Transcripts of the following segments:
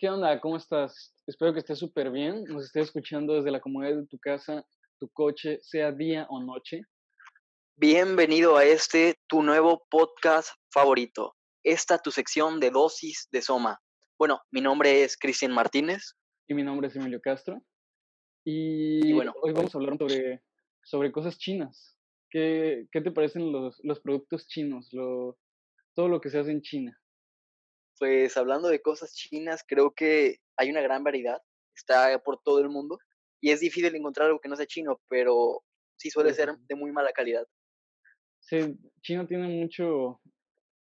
¿Qué onda? ¿Cómo estás? Espero que estés súper bien. Nos estés escuchando desde la comodidad de tu casa, tu coche, sea día o noche. Bienvenido a este, tu nuevo podcast favorito. Esta tu sección de dosis de Soma. Bueno, mi nombre es Cristian Martínez. Y mi nombre es Emilio Castro. Y, bueno, hoy vamos a hablar sobre, sobre cosas chinas. ¿Qué, qué te parecen los, los productos chinos? Lo, todo lo que se hace en China. Pues hablando de cosas chinas, creo que hay una gran variedad. Está por todo el mundo. Y es difícil encontrar algo que no sea chino, pero sí suele ser de muy mala calidad. Sí, China tiene mucho,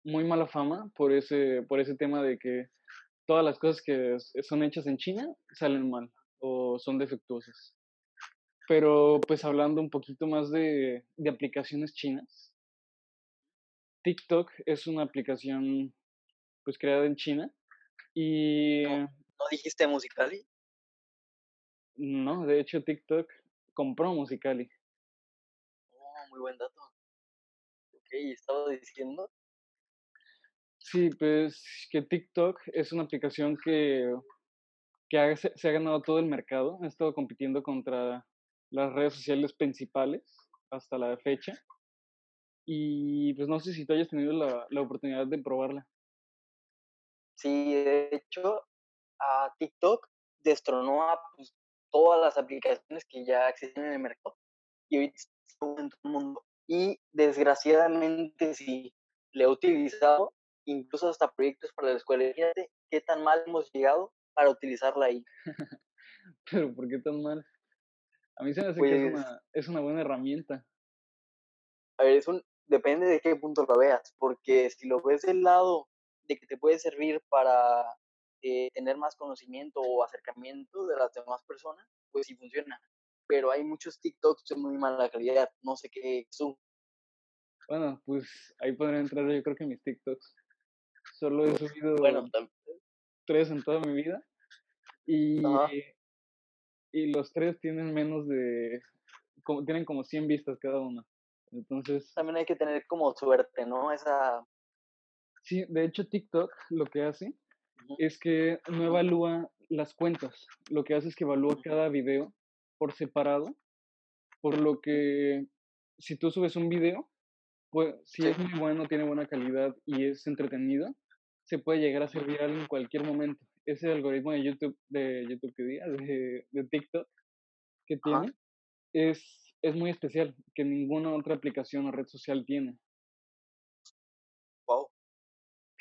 muy mala fama por ese, por ese tema de que todas las cosas que son hechas en China salen mal o son defectuosas. Pero pues hablando un poquito más de, de aplicaciones chinas, TikTok es una aplicación pues creada en China. Y... ¿No, dijiste Musicali? No, de hecho TikTok compró Musicali. Oh, muy buen dato. Ok, estaba diciendo. Sí, pues que TikTok es una aplicación que, que se ha ganado todo el mercado. Ha estado compitiendo contra las redes sociales principales hasta la fecha. Y pues no sé si tú hayas tenido la, la oportunidad de probarla. Sí, de hecho, a TikTok destronó a pues, todas las aplicaciones que ya existen en el mercado y está en todo el mundo. Y desgraciadamente sí, le he utilizado incluso hasta proyectos para la escuela. Fíjate qué tan mal hemos llegado para utilizarla ahí. Pero ¿por qué tan mal? A mí se me hace que es pues una, es una buena herramienta. A ver, es un, depende de qué punto lo veas, porque si lo ves del lado de que te puede servir para eh, tener más conocimiento o acercamiento de las demás personas, pues sí funciona. Pero hay muchos TikToks de muy mala calidad, no sé qué son. Bueno, pues ahí podría entrar yo creo que mis TikToks. Solo he subido bueno, tres en toda mi vida. Y, y los tres tienen menos de... Como, tienen como 100 vistas cada uno. Entonces... También hay que tener como suerte, ¿no? Esa Sí, de hecho TikTok lo que hace es que no evalúa las cuentas. Lo que hace es que evalúa cada video por separado, por lo que si tú subes un video, pues si es muy bueno, tiene buena calidad y es entretenido, se puede llegar a ser viral en cualquier momento. Ese algoritmo de YouTube, de YouTube que diga, de, de TikTok que tiene, es, es muy especial, que ninguna otra aplicación o red social tiene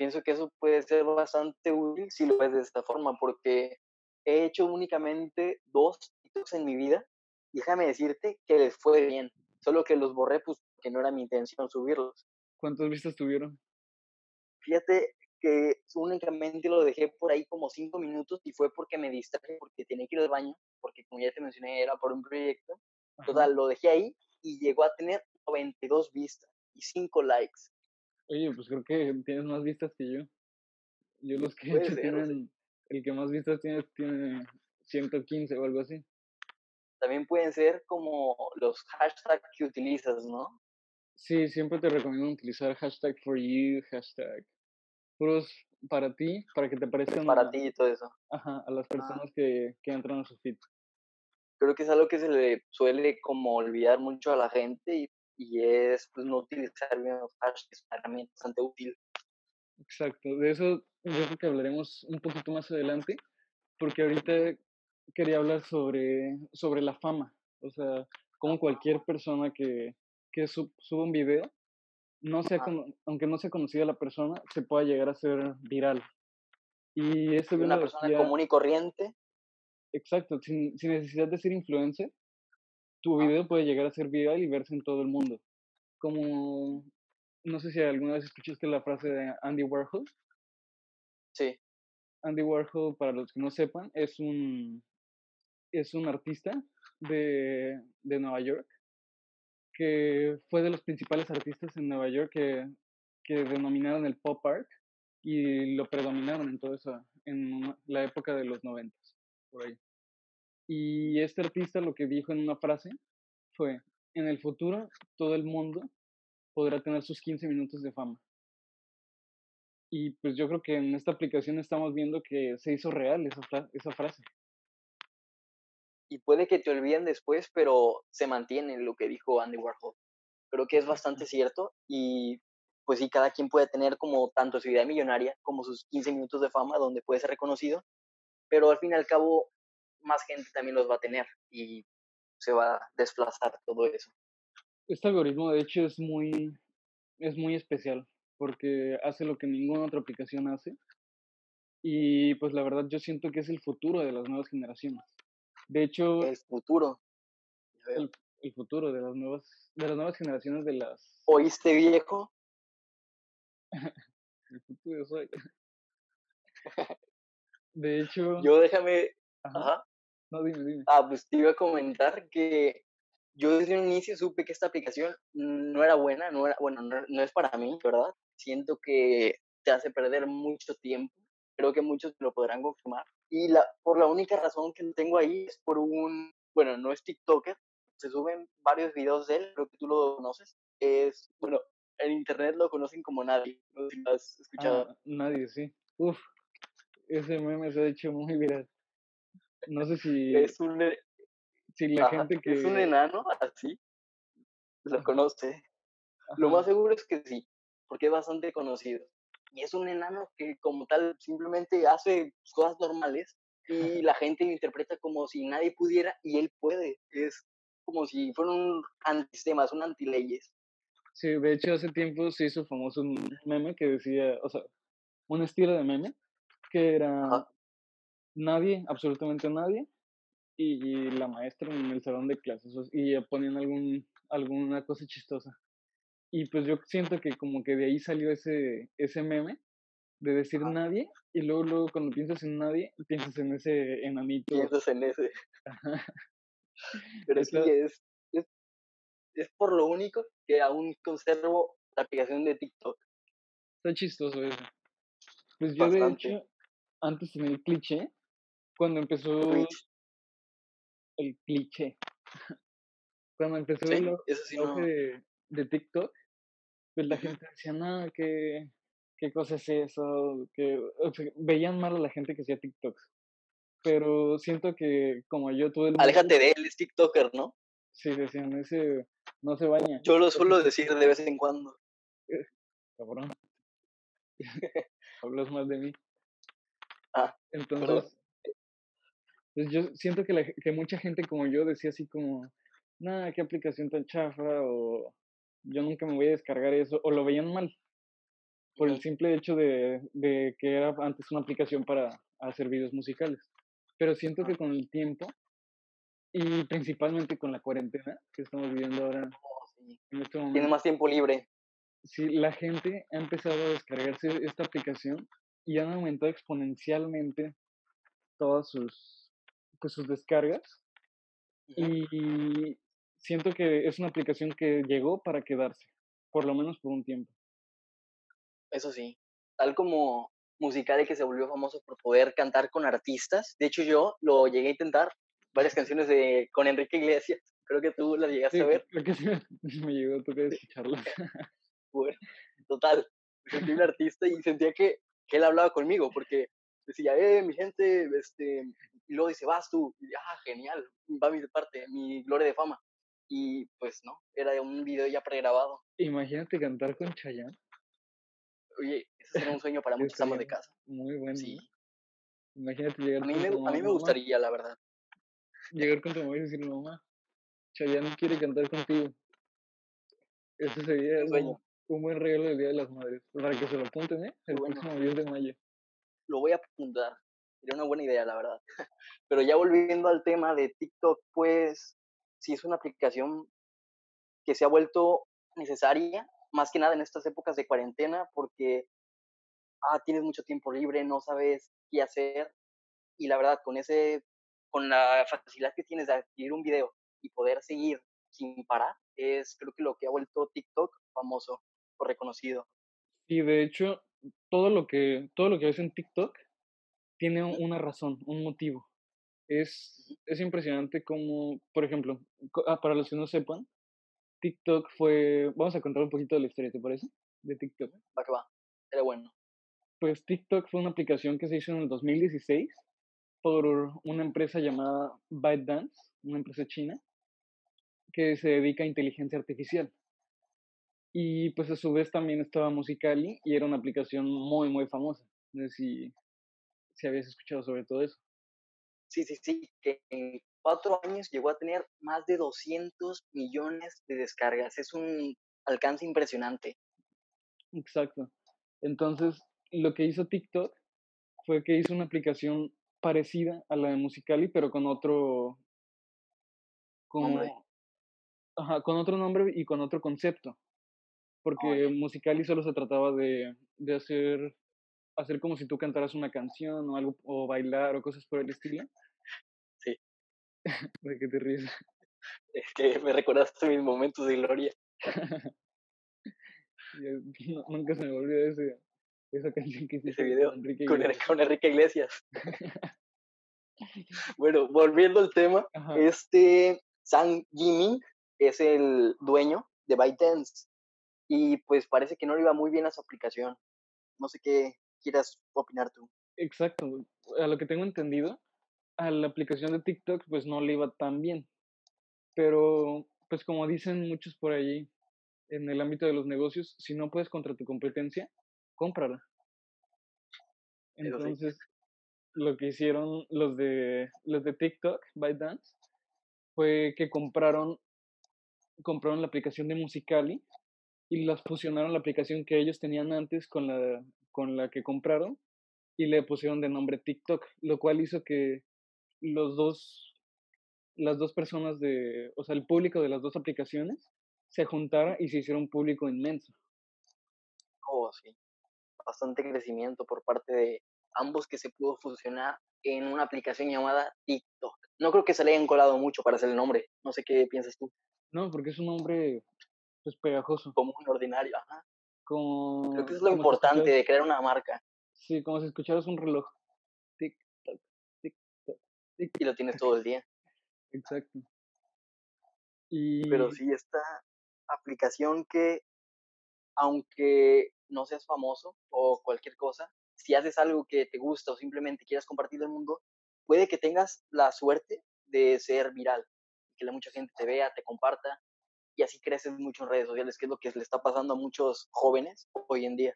pienso que eso puede ser bastante útil si lo ves de esta forma, porque he hecho únicamente dos TikToks en mi vida. Y déjame decirte que les fue bien, solo que los borré pues que no era mi intención subirlos. ¿Cuántas vistas tuvieron? Fíjate que únicamente lo dejé por ahí como cinco minutos y fue porque me distraje, porque tenía que ir al baño, porque como ya te mencioné era por un proyecto. Total, lo dejé ahí y llegó a tener 92 vistas y 5 likes. Oye, pues creo que tienes más vistas que yo. Yo los que he hecho tienen, el que más vistas tiene, tiene 115 o algo así. También pueden ser como los hashtags que utilizas, ¿no? Sí, siempre te recomiendo utilizar hashtag for you, hashtag puros para ti, para que te parezcan. Para ti y todo eso. Ajá, a las personas que, que entran a su feed. Creo que es algo que se le suele como olvidar mucho a la gente y y es pues, no utilizar bien los hashtags, es una herramienta bastante útil. Exacto, de eso yo creo que hablaremos un poquito más adelante, porque ahorita quería hablar sobre, sobre la fama, o sea, como cualquier persona que, que sub, sube un video, no sea, aunque no sea conocida la persona, se pueda llegar a ser viral. Y esto una persona común y corriente. Exacto, sin, sin necesidad de ser influencer, tu video puede llegar a ser viral y verse en todo el mundo. Como, no sé si alguna vez escuchaste la frase de Andy Warhol. Sí. Andy Warhol, para los que no sepan, es un, es un artista de, de Nueva York que fue de los principales artistas en Nueva York que, que denominaron el pop art y lo predominaron en toda esa, en la época de los noventas, por ahí. Y este artista lo que dijo en una frase fue, en el futuro todo el mundo podrá tener sus 15 minutos de fama. Y pues yo creo que en esta aplicación estamos viendo que se hizo real esa, esa frase. Y puede que te olviden después, pero se mantiene lo que dijo Andy Warhol. Creo que es bastante cierto y pues sí, cada quien puede tener como tanto su idea millonaria como sus 15 minutos de fama donde puede ser reconocido, pero al fin y al cabo más gente también los va a tener y se va a desplazar todo eso. Este algoritmo de hecho es muy, es muy especial porque hace lo que ninguna otra aplicación hace y pues la verdad yo siento que es el futuro de las nuevas generaciones. De hecho... El futuro. El, el futuro de las nuevas de las nuevas generaciones de las ¿Oíste viejo? De hecho. Yo déjame. Ajá. No, dime, dime. Ah, pues te iba a comentar que yo desde un inicio supe que esta aplicación no era buena, no era, bueno, no, es para mí, ¿verdad? Siento que te hace perder mucho tiempo. Creo que muchos lo podrán confirmar. Y la, por la única razón que tengo ahí es por un, bueno, no es TikToker, se suben varios videos de él, creo que tú lo conoces. Es, bueno, en internet lo conocen como nadie. No sé si lo has escuchado. Ah, nadie, sí. Uf, ese meme se ha hecho muy viral. No sé si. Es un. E si la gente que. Es un enano, así. Lo conoce. Lo más seguro es que sí, porque es bastante conocido. Y es un enano que, como tal, simplemente hace cosas normales y la gente lo interpreta como si nadie pudiera y él puede. Es como si fuera un antisistema, es un antileyes. Sí, de hecho hace tiempo se hizo famoso un meme que decía, o sea, un estilo de meme que era nadie, absolutamente nadie, y, la maestra en el salón de clases, y ponían algún, alguna cosa chistosa. Y pues yo siento que como que de ahí salió ese, ese meme de decir nadie, y luego, luego cuando piensas en nadie, piensas en ese enanito. Piensas en ese. Pero sí, es, es por lo único que aún conservo la aplicación de TikTok. Está chistoso eso. Pues yo de hecho, antes en el cliché, cuando empezó el cliché, cuando empezó el de, TikTok, pues la gente decía, no, ¿qué, qué cosa es eso, que veían mal a la gente que hacía TikToks. Pero siento que como yo todo el Aléjate de él, es TikToker, ¿no? Sí, decían, ese no se baña. Yo lo suelo decir de vez en cuando. Cabrón. Hablas más de mí. Ah, Entonces, pues yo siento que, la, que mucha gente como yo decía así como, nada, qué aplicación tan chafa, o yo nunca me voy a descargar eso, o lo veían mal, por el simple hecho de, de que era antes una aplicación para hacer videos musicales. Pero siento que con el tiempo y principalmente con la cuarentena que estamos viviendo ahora. Oh, este Tiene más tiempo libre. Sí, la gente ha empezado a descargarse esta aplicación y han aumentado exponencialmente todas sus, pues, sus descargas. Y siento que es una aplicación que llegó para quedarse, por lo menos por un tiempo. Eso sí, tal como musical que se volvió famoso por poder cantar con artistas. De hecho, yo lo llegué a intentar varias canciones de con Enrique Iglesias. Creo que tú las llegaste a ver. Creo que sí me, llegó, tú que escucharlas. bueno, total. Sentí un artista y sentía que, que, él hablaba conmigo porque decía, eh, mi gente, este, y luego dice, vas tú. Y, ah, genial, va mi parte, mi gloria de fama. Y pues no, era un video ya pregrabado. Imagínate cantar con Chayanne. Oye, ese sería un sueño para muchos amas de casa. Muy bueno. Sí. Imagínate llegar a mí, me, a mí me gustaría, la verdad llegar con tu mamá y decirle, mamá, Chayanne quiere cantar contigo. Ese sería un, un, buen regalo del Día de las Madres. Para que se lo apunten, ¿eh? El próximo 10 de mayo. Lo voy a apuntar. Sería una buena idea, la verdad. Pero ya volviendo al tema de TikTok, pues sí es una aplicación que se ha vuelto necesaria, más que nada en estas épocas de cuarentena, porque ah, tienes mucho tiempo libre, no sabes qué hacer. Y la verdad, con ese con la facilidad que tienes de adquirir un video y poder seguir sin parar, es creo que lo que ha vuelto TikTok famoso o reconocido. Y de hecho, todo lo que, todo lo que ves en TikTok tiene una razón, un motivo. Es, es impresionante como, por ejemplo, ah, para los que no sepan, TikTok fue, vamos a contar un poquito de la historia, ¿te parece? De TikTok. Va que va, era bueno. Pues TikTok fue una aplicación que se hizo en el 2016 por una empresa llamada ByteDance, una empresa china, que se dedica a inteligencia artificial. Y pues a su vez también estaba Musicali y era una aplicación muy, muy famosa. No sé si, si habías escuchado sobre todo eso. Sí, sí, sí, que en cuatro años llegó a tener más de 200 millones de descargas. Es un alcance impresionante. Exacto. Entonces, lo que hizo TikTok fue que hizo una aplicación parecida a la de Musicali, pero con otro... Con, ajá, con otro nombre y con otro concepto porque Musicali solo se trataba de, de hacer, hacer como si tú cantaras una canción o algo, o bailar o cosas por el estilo. Sí. ¿De qué te ríes? Es que me recordaste mis momentos de gloria. nunca se me olvidó ese, esa canción que hiciste ese video con Enrique Iglesias. Con, Enrique Iglesias. bueno, volviendo al tema, este Sang Jimin es el dueño de ByteDance y pues parece que no le iba muy bien a su aplicación. No sé qué quieras opinar tú. Exacto, a lo que tengo entendido, a la aplicación de TikTok pues no le iba tan bien. Pero pues como dicen muchos por allí en el ámbito de los negocios, si no puedes contra tu competencia, cómprala. Entonces, lo que hicieron los de los de TikTok, ByteDance, fue que compraron compraron la aplicación de Musicali y las fusionaron la aplicación que ellos tenían antes con la, con la que compraron y le pusieron de nombre TikTok, lo cual hizo que los dos, las dos personas de, o sea, el público de las dos aplicaciones se juntara y se hiciera un público inmenso. Oh, sí. Bastante crecimiento por parte de ambos que se pudo fusionar en una aplicación llamada TikTok. No creo que se le hayan colado mucho para hacer el nombre. No sé qué piensas tú. No, porque es un nombre pues pegajoso. Como un ordinario, ajá. Como, Creo que es lo importante de crear una marca. Sí, como si escucharas un reloj. Tic, tac, tic, tac, tic. Y lo tienes todo el día. Exacto. Y... Pero sí, esta aplicación que, aunque no seas famoso o cualquier cosa, si haces algo que te gusta o simplemente quieras compartir el mundo, puede que tengas la suerte de ser viral, que la mucha gente te vea, te comparta y así creces mucho en redes sociales, que es lo que le está pasando a muchos jóvenes hoy en día.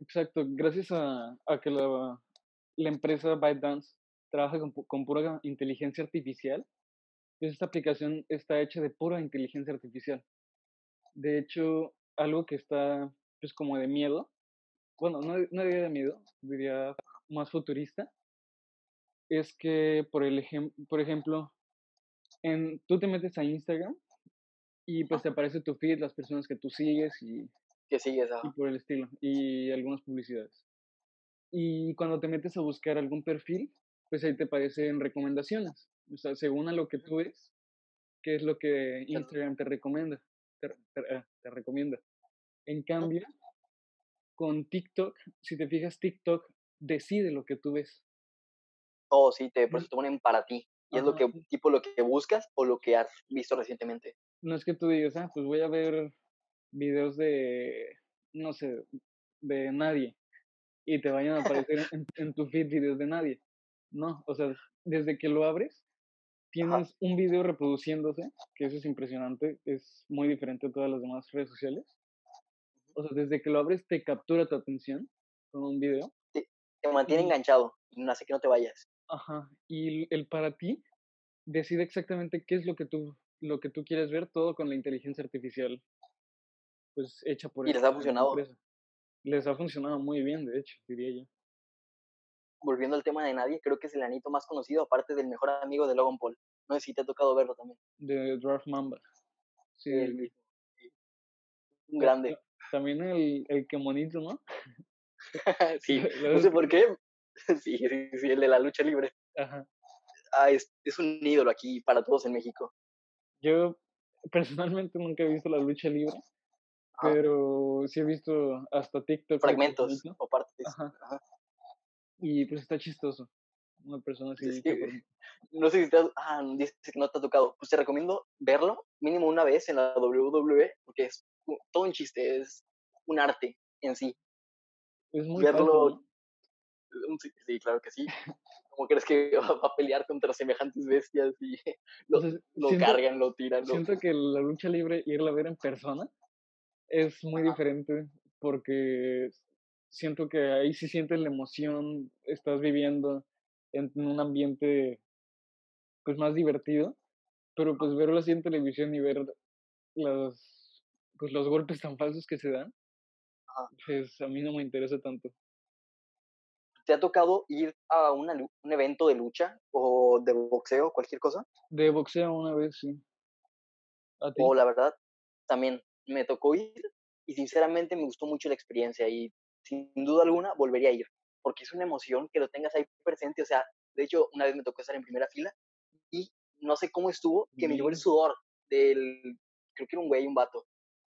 Exacto, gracias a, a que la, la empresa ByteDance trabaja con, con, pura inteligencia artificial, esta aplicación está hecha de pura inteligencia artificial. De hecho, algo que está pues como de miedo, bueno, no, no diría de miedo, diría más futurista, es que, por, el ejem por ejemplo, en, tú te metes a Instagram y pues te aparece tu feed, las personas que tú sigues y, que sigues, y por el estilo, y algunas publicidades. Y cuando te metes a buscar algún perfil, pues ahí te aparecen recomendaciones. O sea, según a lo que tú ves, qué es lo que Instagram te recomienda. Te, te, ah, te recomienda. En cambio, con TikTok, si te fijas, TikTok decide lo que tú ves. Oh, sí, te, pues, te ponen para ti. Y es lo que, tipo lo que buscas o lo que has visto recientemente no es que tú digas, ah, pues voy a ver videos de, no sé, de nadie y te vayan a aparecer en, tu feed videos de nadie. No, o sea, desde que lo abres, tienes un video reproduciéndose, que eso es impresionante, es muy diferente a todas las demás redes sociales. O sea, desde que lo abres te captura tu atención con un video. Te, te mantiene enganchado y no hace que no te vayas. Ajá, y el para ti decide exactamente qué es lo que tú lo que tú quieres ver, todo con la inteligencia artificial, pues hecha por... Y les ha funcionado. Les ha funcionado muy bien, de hecho, diría yo. Volviendo al tema de nadie, creo que es el anito más conocido, aparte del mejor amigo de Logan Paul. No sé si te ha tocado verlo también. De Draft Mamba. Sí, el mismo. Un grande. También el, el que monito, ¿no? sí, no sé por qué. Sí, sí, sí, el de la lucha libre. Ajá. Ah, es, es un ídolo aquí para todos en México. Yo personalmente nunca he visto la lucha libre, pero sí he visto hasta TikTok. Fragmentos o partes. Y pues está chistoso. Una persona así. no sé si te ah, dices que no te ha tocado. Pues te recomiendo verlo mínimo una vez en la WWE, porque es todo un chiste, es un arte en sí. Es muy verlo. Sí, claro que sí. ¿Cómo crees que va a pelear contra semejantes bestias y lo, cargan, lo tiran? Siento que la lucha libre, irla a ver en persona, es muy diferente porque siento que ahí sí sientes la emoción, estás viviendo en un ambiente pues más divertido, pero pues verlo así en televisión y ver los, pues, los golpes tan falsos que se dan, pues a mí no me interesa tanto. ¿Te ha tocado ir a un evento de lucha o de boxeo, cualquier cosa? De boxeo una vez, sí. O la verdad, también me tocó ir y sinceramente me gustó mucho la experiencia y sin duda alguna volvería a ir, porque es una emoción que lo tengas ahí presente. O sea, de hecho, una vez me tocó estar en primera fila y no sé cómo estuvo, que me llevó el sudor del, creo que era un güey, un vato.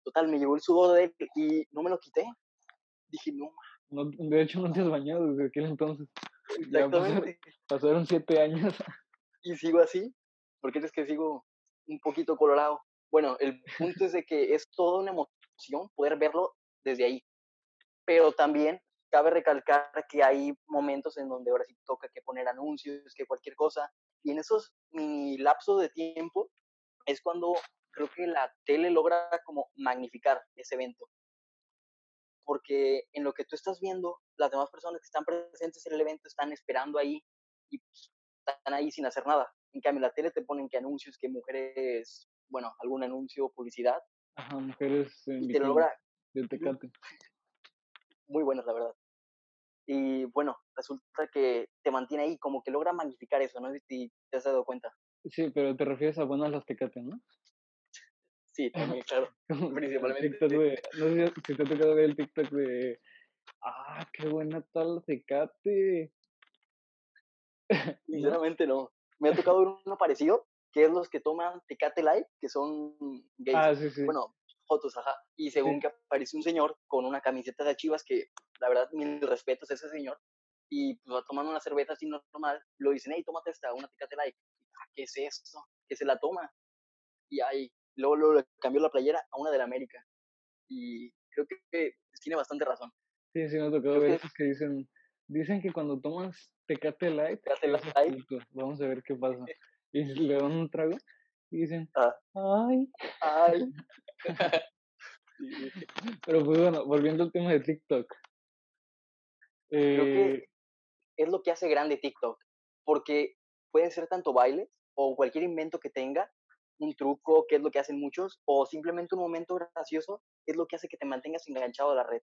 Total, me llevó el sudor de él y no me lo quité. Dije, no, no, de hecho, no te has bañado desde aquel entonces. Exactamente. pasaron siete años. Y sigo así, porque es que sigo un poquito colorado. Bueno, el punto es de que es toda una emoción poder verlo desde ahí. Pero también cabe recalcar que hay momentos en donde ahora sí toca que poner anuncios, que cualquier cosa. Y en esos mini lapsos de tiempo es cuando creo que la tele logra como magnificar ese evento porque en lo que tú estás viendo, las demás personas que están presentes en el evento están esperando ahí y pues, están ahí sin hacer nada. En cambio, en la tele te ponen que anuncios, que mujeres, bueno, algún anuncio, publicidad. Ajá, mujeres en y te logra del Tecate. Muy buenas, la verdad. Y bueno, resulta que te mantiene ahí, como que logra magnificar eso, ¿no? Si te has dado cuenta. Sí, pero te refieres a buenas las Tecate, ¿no? Sí, también, claro. Principalmente. no sé si te ha tocado ver el TikTok de. ¡Ah, qué buena tal Tecate! Sinceramente no. Me ha tocado ver uno parecido, que es los que toman Tecate Live, que son gays. Ah, sí, sí. Bueno, fotos, ajá. Y según que aparece un señor con una camiseta de chivas, que la verdad, mil respetos a ese señor, y pues va tomando una cerveza así normal, lo dicen, hey, tómate esta, una Tecate Live. Ah, ¿Qué es esto? Que se la toma. Y ahí luego, luego cambió la playera a una de la América. Y creo que tiene bastante razón. Sí, sí, me ha tocado ver esos que dicen, dicen que cuando tomas Tecate Light, Tecate Light. vamos a ver qué pasa. Y le dan un trago y dicen, ah. ay, ay. Pero pues bueno, volviendo al tema de TikTok. Creo que eh es lo que hace grande TikTok, porque pueden ser tanto bailes o cualquier invento que tenga, un truco, que es lo que hacen muchos, o simplemente un momento gracioso, es lo que hace que te mantengas enganchado a la red.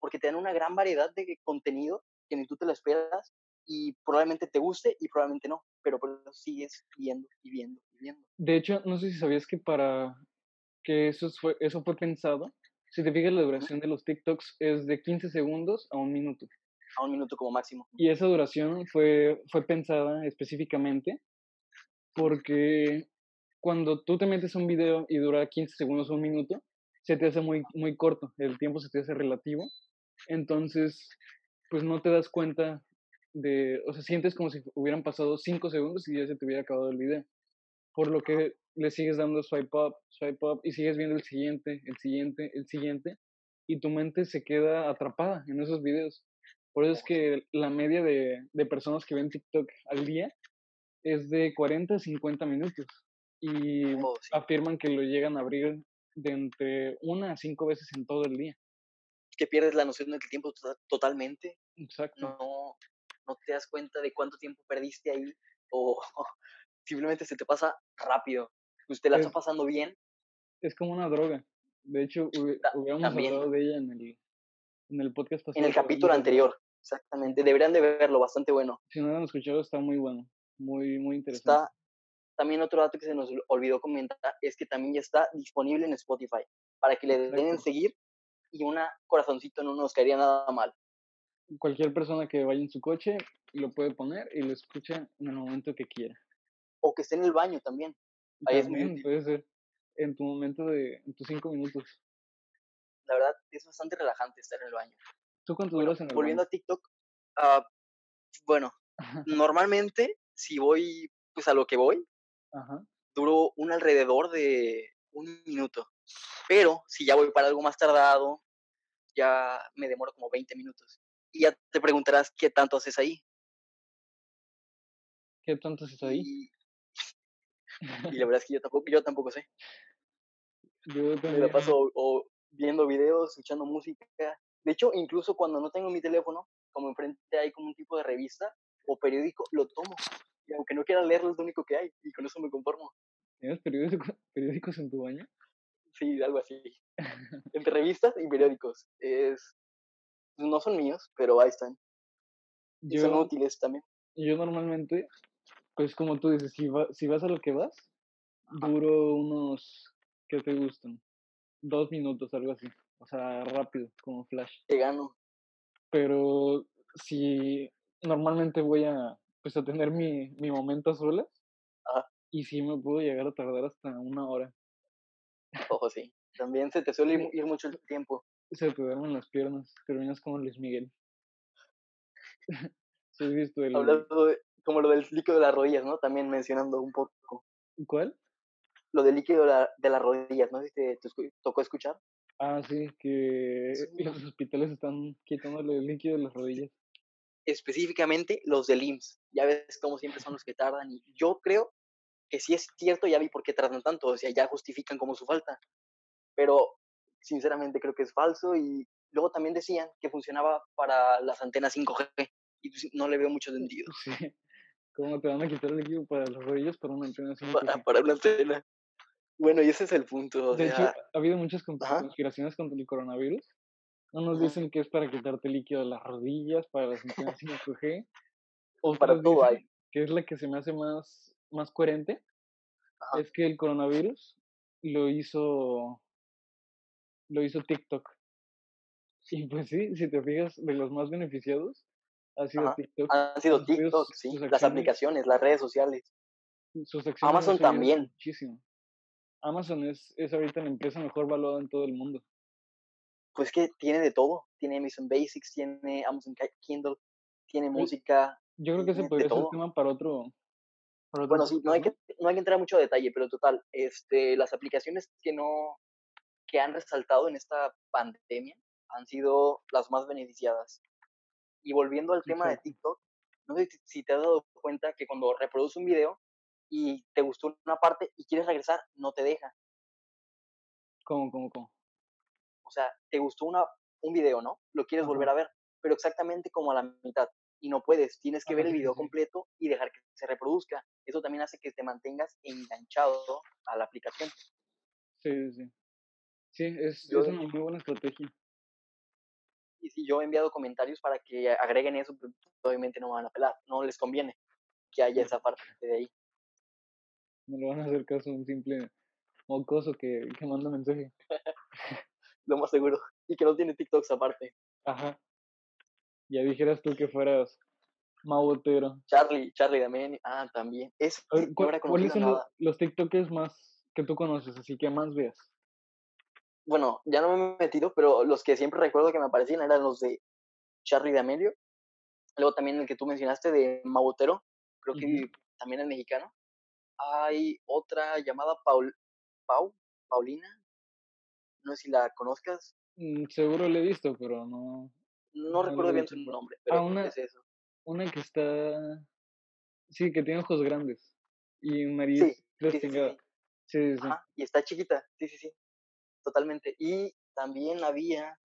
Porque te dan una gran variedad de contenido que ni tú te lo esperas y probablemente te guste y probablemente no, pero por eso sigues viendo y viendo y viendo. De hecho, no sé si sabías que para que eso fue, eso fue pensado, si te fijas la duración de los TikToks es de 15 segundos a un minuto. A un minuto como máximo. Y esa duración fue, fue pensada específicamente porque cuando tú te metes un video y dura 15 segundos o un minuto, se te hace muy, muy corto, el tiempo se te hace relativo, entonces pues no te das cuenta de, o sea, sientes como si hubieran pasado 5 segundos y ya se te hubiera acabado el video, por lo que le sigues dando swipe up, swipe up y sigues viendo el siguiente, el siguiente, el siguiente, y tu mente se queda atrapada en esos videos. Por eso es que la media de, de personas que ven TikTok al día es de 40 a 50 minutos y oh, afirman que lo llegan a abrir de entre una a cinco veces en todo el día. Que pierdes la noción del tiempo totalmente. Exacto. No, no te das cuenta de cuánto tiempo perdiste ahí o simplemente se te pasa rápido. Usted la está pasando bien. Es como una droga. De hecho, hubiéramos hablado de ella en el, en el podcast pasado. En el capítulo anterior, exactamente. Deberían de verlo, bastante bueno. Si no lo han escuchado, está muy bueno. Muy, muy interesante. Está también otro dato que se nos olvidó comentar es que también ya está disponible en Spotify para que le den en seguir y una corazoncito no nos caería nada mal. Cualquier persona que vaya en su coche lo puede poner y lo escucha en el momento que quiera. O que esté en el baño también. Ahí también es puede ser en tu momento de, en tus cinco minutos. La verdad es bastante relajante estar en el baño. ¿Tú cuánto duras en el Volviendo a TikTok, uh, bueno, normalmente si voy pues a lo que voy, Ajá. Duró un alrededor de un minuto. Pero si ya voy para algo más tardado, ya me demoro como 20 minutos. Y ya te preguntarás qué tanto haces ahí. ¿Qué tanto haces ahí? Y, y la verdad es que yo tampoco, yo tampoco sé. Yo Me la también. paso o viendo videos, escuchando música. De hecho, incluso cuando no tengo mi teléfono, como enfrente hay como un tipo de revista o periódico, lo tomo. Y aunque no quiera leerlo, es lo único que hay. Y con eso me conformo. ¿Tienes periódico- periódicos en tu baño? Sí, algo así. Entre revistas y periódicos. Es, no son míos, pero ahí están. Y son útiles también. yo normalmente, pues como tú dices, si, va- si vas a lo que vas, duro unos, ¿qué te gustan? Dos minutos, algo así. O sea, rápido, como flash. Te gano. Pero si normalmente voy a, pues a tener mi, mi momento a solas, Ajá. y sí me puedo llegar a tardar hasta una hora. Ojo, sí. También se te suele ir, mucho el tiempo. Se te duermen las piernas, terminas como Luis Miguel. ¿Sí has visto el... Hablando de, como lo del líquido de las rodillas, ¿no? También mencionando un poco ¿Cuál? lo del líquido de, la- de las rodillas, ¿no? te, te tocó escuchar. Ah, sí, que Sí. los hospitales están quitándole el líquido de las rodillas. Específicamente los del IMSS. Ya ves cómo siempre son los que tardan. Y yo creo que sí es cierto, ya vi por qué tardan tanto. O sea, ya justifican como su falta. Pero sinceramente creo que es falso. Y luego también decían que funcionaba para las antenas 5G. Y pues no le veo mucho sentido. Sí. ¿Cómo te van a quitar el líquido para las rodillas para una antena 5G? Para, para una antena. Bueno, y ese es el punto. O De hecho, sea, ha habido muchas Ajá. conspiraciones contra el coronavirus. Unos dicen que es para quitarte líquido de las rodillas, para las antenas 5G. Para todo dicen que es la que se me hace más, más coherente, Ajá. es que el coronavirus lo hizo lo hizo TikTok. Y pues sí, si te fijas, de los más beneficiados ha sido Ajá. TikTok. han sido TikTok, sus- sí. sus Las aplicaciones, las redes sociales. Sus Amazon también. Muchísimo. Amazon es, es ahorita la empresa mejor valuada en todo el mundo. Pues que tiene de todo. Tiene Amazon Basics, tiene Amazon Ki- Kindle, tiene música. Yo creo que ese podría ser todo. tema para otro. Para otro Bueno, sí, no hay, que, no hay que entrar mucho a detalle, pero total, este, las aplicaciones que no, que han resaltado en esta pandemia han sido las más beneficiadas. Y volviendo al tema de. TikTok, no sé si- si te has dado cuenta que cuando reproduces un video y te gustó una parte y quieres regresar, no te deja. ¿Cómo, cómo, cómo? O sea, te gustó una, un video, ¿no? Lo quieres volver a ver, pero exactamente como a la mitad. Y no puedes, tienes que ver el video completo y dejar que se reproduzca. Eso también hace que te mantengas enganchado a la aplicación. Sí, sí, sí. Sí, es, Yo, es una muy buena estrategia. y si yo he enviado comentarios para que agreguen eso, obviamente no me van a pelar. No les conviene que haya esa parte de ahí. No le van a hacer caso a un simple mocoso que, que manda mensaje. Lo más seguro. Y que no tiene TikToks aparte. Ajá. Ya dijeras tú que fueras Mautero. Charlie, Charlie también. Ah, también. Ese A ver, no ¿cuál- era ¿cuáles son nada. los TikTokers más que tú conoces, así que más veas? Bueno, ya no me he metido, pero los que siempre recuerdo que me aparecían eran los de Charlie D'Amelio. Luego también el que tú mencionaste de Mautero, creo que también es mexicano. Hay otra llamada Paul, Pau, Paulina, no sé si la conozcas, Mm, seguro lo he visto, pero no, no no recuerdo bien su nombre, Ah, pero que una, es eso. una que está... Sí, que tiene ojos grandes y nariz sí, sí, sí. Ajá, y está chiquita, sí, sí, sí, totalmente. Y también había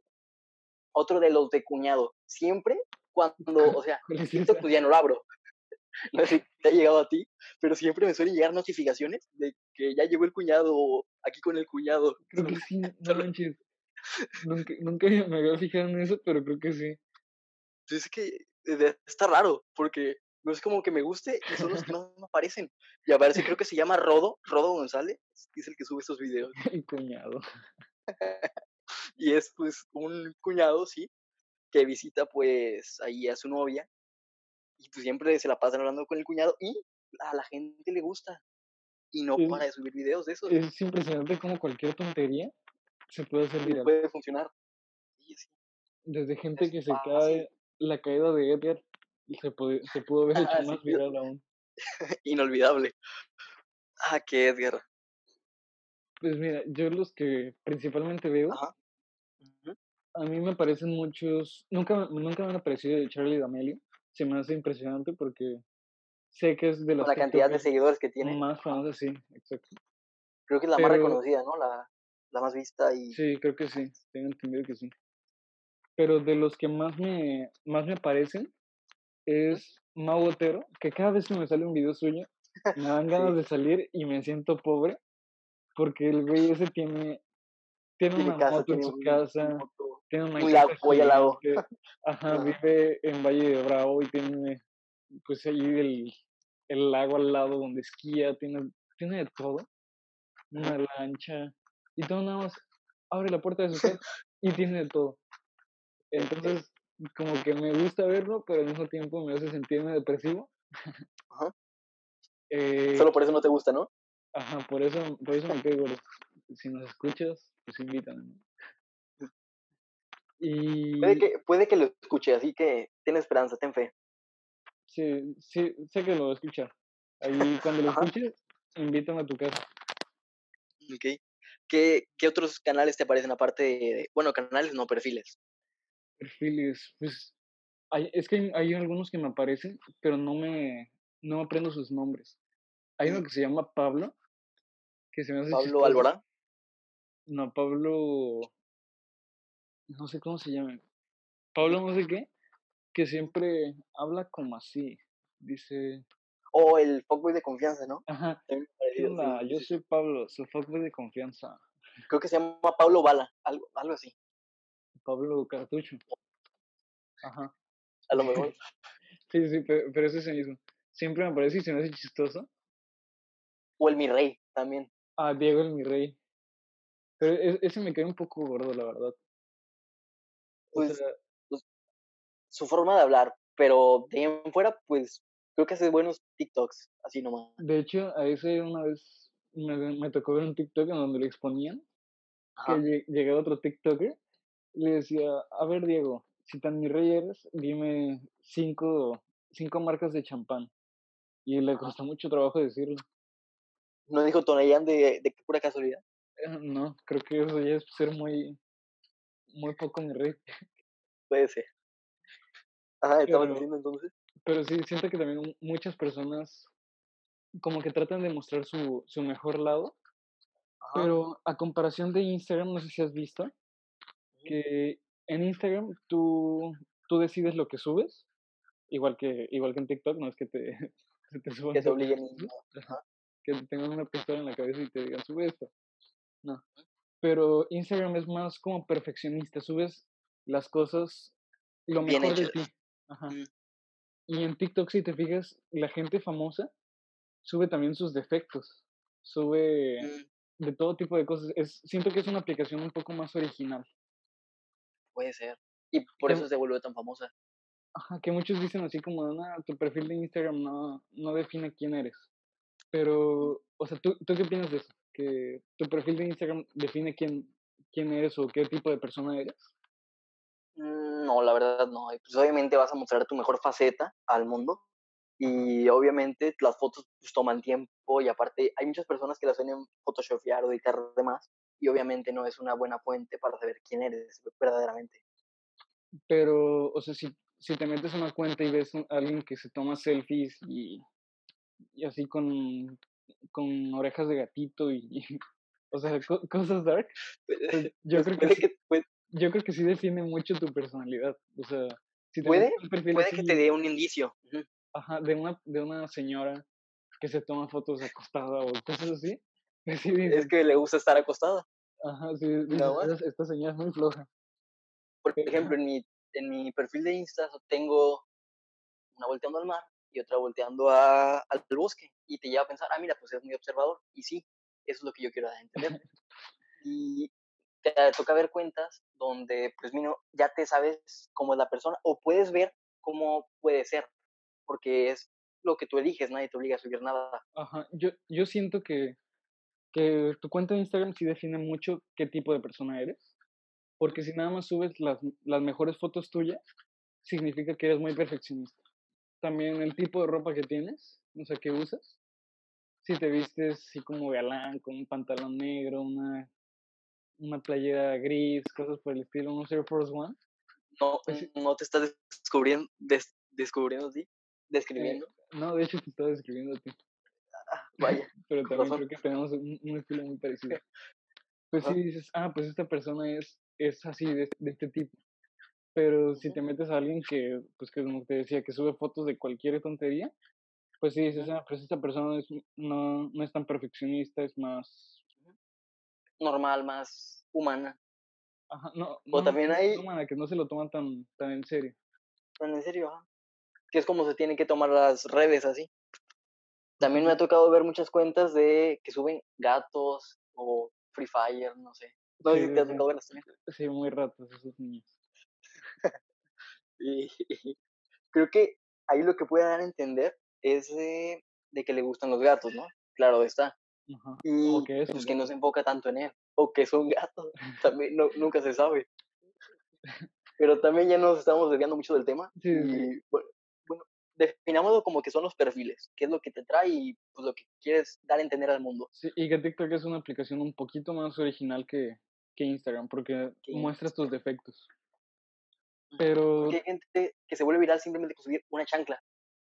otro de los de cuñado. Siempre cuando, o sea, ¿Cuál es TikTok pues ya no lo abro. No sé si te ha llegado a ti, pero siempre me suelen llegar notificaciones de que ya llegó el cuñado aquí con el cuñado. Creo que sí, no manches. Nunca, nunca me había fijado en eso, pero creo que sí. Es que eh, está raro, porque no es como que me guste y son los que más me aparecen. Y aparece, creo que se llama Rodo, Rodo González, que es el que sube esos videos. El cuñado. Y es pues un cuñado, sí, que visita pues ahí a su novia y pues siempre se la pasan hablando con el cuñado y a la gente le gusta y no Es, para de subir videos de esos es impresionante cómo cualquier tontería se puede hacer viral. puede funcionar. Sí, sí, Desde gente es que se cae, la caída de Edgar, y se, puede, se pudo haber hecho más viral aún. inolvidable. Ah, qué Edgar. Pues mira, yo los que principalmente veo Ajá. A mí me parecen muchos, nunca, nunca me han aparecido de Charlie D'Amelio, se me hace impresionante porque sé que es de las la cantidad de seguidores que tiene. Más famosas, sí, exacto. Creo que es la más reconocida, ¿no? La, la más vista y... Sí, creo que sí, tengo entendido que sí. Pero de los que más me, más me parecen es Mau Otero, que cada vez que me sale un video suyo, me dan ganas de salir y me siento pobre, porque el güey ese tiene, tiene, una moto en su casa, tiene una un lago, al lado. Ajá, vive en Valle de Bravo y tiene, pues ahí el, el lago al lado donde esquía, tiene, tiene de todo, una lancha, y todo nada más abre la puerta de su casa y tiene de todo. Entonces, como que me gusta verlo, pero al mismo tiempo me hace sentirme depresivo. Ajá. Eh, Solo por eso no te gusta, ¿no? Ajá, por eso, por eso me quedo Si nos escuchas, pues invítame. Y... Puede que, puede que lo escuche, así que ten esperanza, ten fe. Sí, sí, sé que lo escuchar. Ahí cuando lo escuches, invítame a tu casa. Ok. ¿Qué, ¿Qué otros canales te aparecen aparte de, bueno, canales no, perfiles? Perfiles, pues hay, es que hay, algunos que me aparecen, pero no me, no aprendo sus nombres. Hay uno que se llama Pablo, que se me hace ¿Pablo Alborán? No, Pablo, no sé cómo se llama. Pablo no sé qué, que siempre habla como así, dice... O el fuckboy de confianza, ¿no? Ajá. yo soy Pablo, su fuckboy de confianza. Creo que se llama Pablo Bala, algo, algo así. Pablo Cartucho. Ajá. A lo mejor. sí, sí, pero, pero es ese mismo. Siempre me parece y se me hace chistoso. O el mi rey, también. Ah, Diego el mi rey. Pero ese me cae un poco gordo, la verdad. Pues, pues, su forma de hablar, pero de en fuera, pues, creo que hace buenos TikToks, así nomás. De hecho, a ese una vez me, me tocó ver un TikTok en donde lo exponían, que llegaba otro TikToker le decía, a ver Diego, si tan mi rey eres, dime cinco, cinco marcas de champán. Y le costó mucho trabajo decirlo. ¿No dijo Tonayán de, de pura casualidad? Eh, no, creo que eso ya es ser muy, muy poco mi rey. Puede ser. Ajá, estaba diciendo entonces. Pero sí, siento que también muchas personas como que tratan de mostrar su, su mejor lado. Pero a comparación de Instagram, no sé si has visto, que en Instagram tú, tú decides lo que subes, igual que, igual que en TikTok, no es que te, te suban. Que te obliguen. Que tengan una pistola en la cabeza y te digan, sube esto. No. Pero Instagram es más como perfeccionista, subes las cosas lo mejor de ti. Ajá. Mm. Y en TikTok, si te fijas, la gente famosa sube también sus defectos, sube mm. de todo tipo de cosas. Es, siento que es una aplicación un poco más original. Puede ser. Y por eso se vuelve tan famosa. Ajá, que muchos dicen así como, no, tu perfil de Instagram no, no define quién eres. Pero, o sea, ¿tú, ¿tú qué opinas de eso? ¿Que tu perfil de Instagram define quién, quién eres o qué tipo de persona eres? No, la verdad no. Pues obviamente vas a mostrar tu mejor faceta al mundo y obviamente las fotos pues, toman tiempo y aparte hay muchas personas que las ven en photoshopear o editar demás y obviamente no es una buena fuente para saber quién eres verdaderamente. Pero, o sea, si, si te metes una cuenta y ves a alguien que se toma selfies y, y así con, con orejas de gatito y, o sea, cosas dark, pues, pues, yo, creo que, yo creo que sí define mucho tu personalidad. O sea, si te puede, puede que te dé un indicio. Ajá, de una, de una señora que se toma fotos acostada o cosas así. es que le gusta estar acostada. Ajá, sí, esta señal es muy floja. Por ejemplo, en mi, en mi perfil de Insta tengo una volteando al mar y otra volteando a, al bosque. Y te lleva a pensar, ah, mira, pues es muy observador. Y sí, eso es lo que yo quiero entender. y te toca ver cuentas donde, pues, mino, ya te sabes cómo es la persona o puedes ver cómo puede ser, porque es lo que tú eliges, nadie te obliga a subir nada. Ajá, yo, yo siento que que tu cuenta de Instagram sí define mucho qué tipo de persona eres. Porque si nada más subes las, las mejores fotos tuyas, significa que eres muy perfeccionista. También el tipo de ropa que tienes, no sé qué usas. Si te vistes así como galán, con un pantalón negro, una, una playera gris, cosas por el estilo, unos Air Force One. No, no te estás descubriendo, des- descubriendo, ¿sí? Describiendo. Eh, no, de hecho te estaba describiendo a ti, Ah, vaya. pero también creo que tenemos un, un estilo muy parecido. Pues sí Ajá. dices, ah, pues esta persona es, es así, de, de este tipo. Pero si te metes a alguien que, pues que como te decía, que sube fotos de cualquier tontería, pues sí dices, ah, pues esta persona es, no, no es tan perfeccionista, es más... Normal, más humana. Ajá, no, O no, también no, hay- no, mana, que no se lo toman tan, tan en serio. Pero en serio, ajá. Que es como se tienen que tomar las redes así. También me ha tocado ver muchas cuentas de que suben gatos o Free Fire, no sé. No sé Sí, si te ha tocado verlas también. sí, muy ratos esos niños. Y creo que ahí lo que puede dar a entender es de, de que le gustan los gatos, ¿no? Claro está. Ajá. Y que es pues que no se enfoca tanto en él. O que es un gato. También no, nunca se sabe. Pero también ya nos estamos desviando mucho del tema. Sí, y bueno, bueno, definámoslo como que son los perfiles. ¿Qué es lo que te trae y pues, lo que quieres dar a entender al mundo? Sí, y que TikTok es una aplicación un poquito más original que, que Instagram, porque Que muestras tus defectos. Pero Porque hay gente que se vuelve viral simplemente con subir una chancla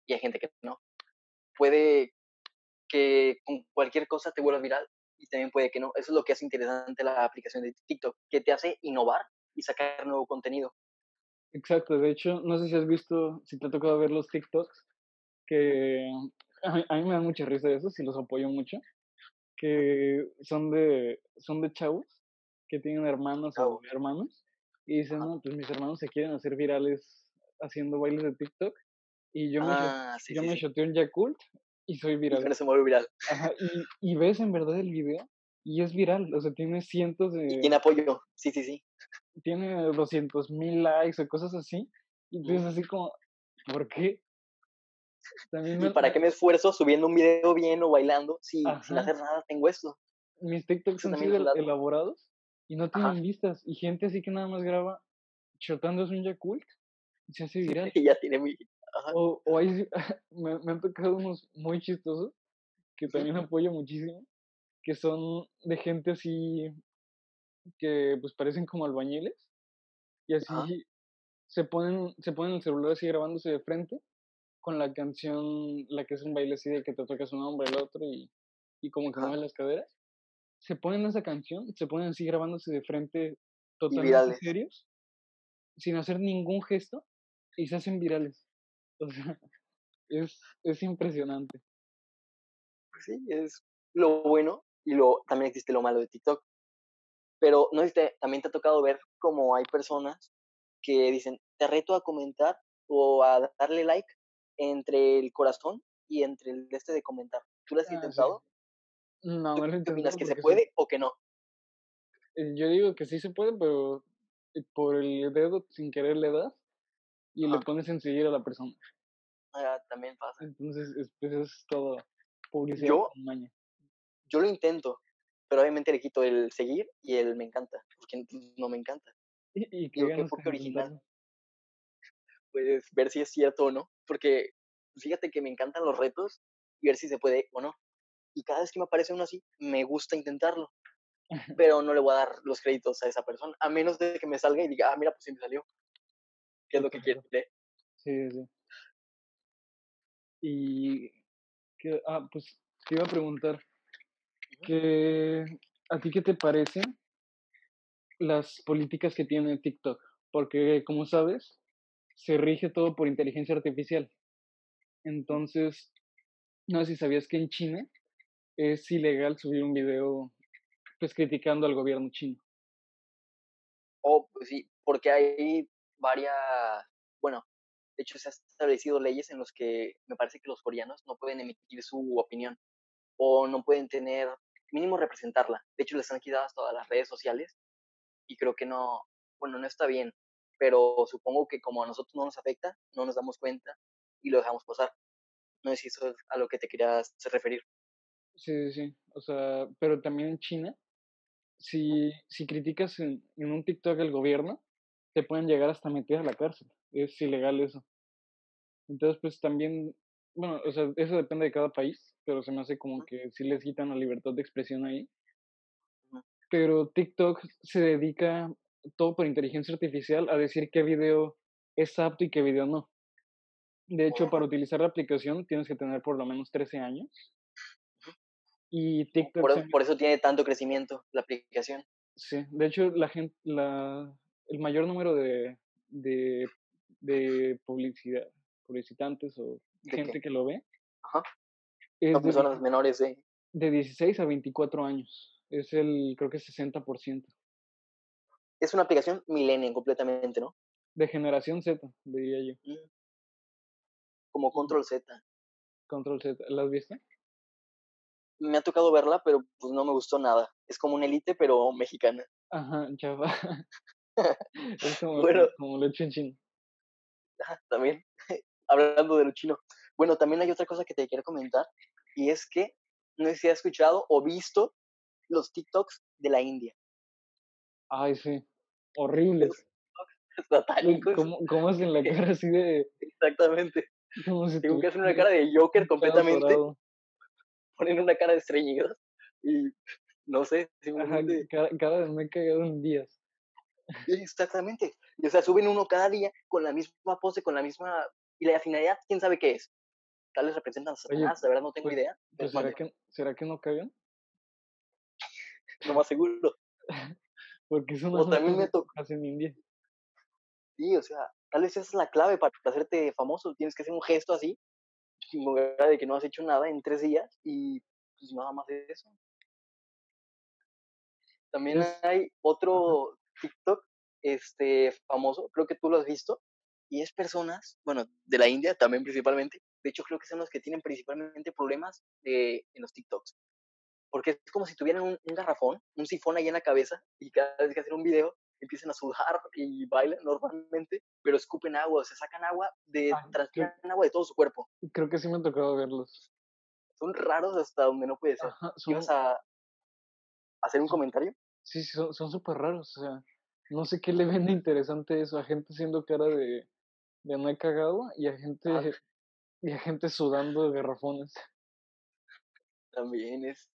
y hay gente que no. Puede que con cualquier cosa te vuelvas viral y también puede que no. Eso es lo que hace interesante la aplicación de TikTok, que te hace innovar y sacar nuevo contenido. Exacto, de hecho, no sé si has visto, si te ha tocado ver los TikToks, que a mí, a mí me da mucha risa eso, si los apoyo mucho, que son de, son de chavos que tienen hermanos o hermanos y dicen, no, pues mis hermanos se quieren hacer virales haciendo bailes de TikTok y yo me, Ah, sí, yo sí, me sí. un Yakult y soy Y viral. eso se vuelve viral. Ajá, y, y ves en verdad el video y es viral, o sea, tiene cientos Y de, tiene apoyo. Sí, sí, sí. tiene 200 mil likes o cosas así, y tú así como, ¿por qué? También ¿Y para qué me esfuerzo subiendo un video bien o bailando si sin hacer nada tengo esto? mis TikToks es un lado. elaborados y no Ajá. tienen vistas, y gente así que nada más graba chotándose un Yakult y se hace viral. Y ya tiene. Ajá. O, o hay, me, me han tocado unos muy chistosos que también apoyo muchísimo, que son de gente así que pues parecen como albañiles y así Ajá. se ponen se ponen el celular así grabándose de frente con la canción, la que es un baile así de que te tocas un hombre el otro y, y como que mueven las caderas. Se ponen esa canción, se ponen así grabándose de frente totalmente serios, sin hacer ningún gesto y se hacen virales. O sea, es, es impresionante. Pues sí, es lo bueno y lo, también existe lo malo de TikTok. Pero no sé si te- también te ha tocado ver cómo hay personas que dicen, te reto a comentar o a darle like entre el corazón y entre el de este de comentar. ¿Tú lo has Ah, sí. intentado? No, ¿Tú no lo he ¿Qué opinas? intentado ¿Que se sí- puede o que no? eh, yo digo que sí se puede, pero eh, por el dedo sin querer le das y le Ajá. pones en seguir a la persona. Ah, también pasa. Entonces, es, pues es todo publicidad Yo- con maña. Yo lo intento, pero obviamente le quito el seguir y el me encanta, porque no me encanta. Y, y qué con original. Pues ver si es cierto o no, porque fíjate que me encantan los retos y ver si se puede o no. Y cada vez que me aparece uno así, me gusta intentarlo, pero no le voy a dar los créditos a esa persona, a menos de que me salga y diga, ah, mira, pues sí me salió. ¿Qué es lo que Exacto. quiere? Sí, sí. Y que, ah, pues te iba a preguntar que a ti qué te parecen las políticas que tiene TikTok, porque como sabes, se rige todo por inteligencia artificial. Entonces, no sé si sabías que en China es ilegal subir un video pues criticando al gobierno chino. Oh, pues sí, porque hay varias, bueno, de hecho se han establecido leyes en las que me parece que los coreanos no pueden emitir su opinión o no pueden tener, mínimo representarla. De hecho les han quitado todas las redes sociales y creo que no, bueno, no está bien, pero supongo que como a nosotros no nos afecta, no nos damos cuenta y lo dejamos pasar. No sé si eso es a lo que te querías referir. Sí, sí, sí. O sea, pero también en China, si, si criticas en, en un TikTok al gobierno, te pueden llegar hasta meter a la cárcel. Es ilegal eso. Entonces, pues también, bueno, o sea, eso depende de cada país, pero se me hace como que sí les quitan la libertad de expresión ahí. Pero TikTok se dedica todo por inteligencia artificial a decir qué video es apto y qué video no. De hecho, para utilizar la aplicación tienes que tener por lo menos 13 años. Y TikTok... Por, por eso tiene tanto crecimiento la aplicación. Sí, de hecho, la gente, la, el mayor número de, de, de publicidad, publicitantes o gente que lo ve. Ajá. Es personas menores de... De 16 a 24 años. Es el, creo que 60%. Es una aplicación millennial completamente, ¿no? De generación Z, diría yo. Mm. Como Control Z. Control Z, ¿la has visto? Me ha tocado verla, pero pues no me gustó nada. Es como una élite, pero mexicana. Ajá, chava. es como, bueno, como lo chino. También, hablando de lo chino. Bueno, también hay otra cosa que te quiero comentar, y es que no sé si has escuchado o visto los TikToks de la India. Ay, sí, horribles. ¿Cómo, ¿Cómo hacen la cara así de...? Exactamente. Como si Tengo que hacer una cara de Joker completamente. Ponen una cara de estreñidos y no sé, simplemente... vez me he cagado en días. Exactamente. Y, o sea, suben uno cada día con la misma pose, con la misma... Y la finalidad, quién sabe qué es tal vez representan a Satanás, de verdad no tengo pues, idea. Pues ¿será, que, ¿Será que no cagan? No más seguro. Porque eso no también me en India. Sí, o sea, tal vez esa es la clave para hacerte famoso. Tienes que hacer un gesto así, de que no has hecho nada en tres días y pues nada más de eso. También hay otro TikTok este, famoso, creo que tú lo has visto, y es personas, bueno, de la India también principalmente, de hecho creo que son los que tienen principalmente problemas de, en los TikToks, porque es como si tuvieran un, garrafón, un sifón ahí en la cabeza y cada vez que hacen un video empiezan a sudar y bailan normalmente, pero escupen agua, o sea, sacan agua, de, transpiran agua de todo su cuerpo. Creo que sí me ha tocado verlos. Son raros hasta donde no puede ser. ¿Ibas a hacer un comentario? Sí, son súper raros, o sea, no sé qué le ven de interesante eso, a gente haciendo cara de, de no he cagado y a gente, ah. y a gente sudando de garrafones. También es,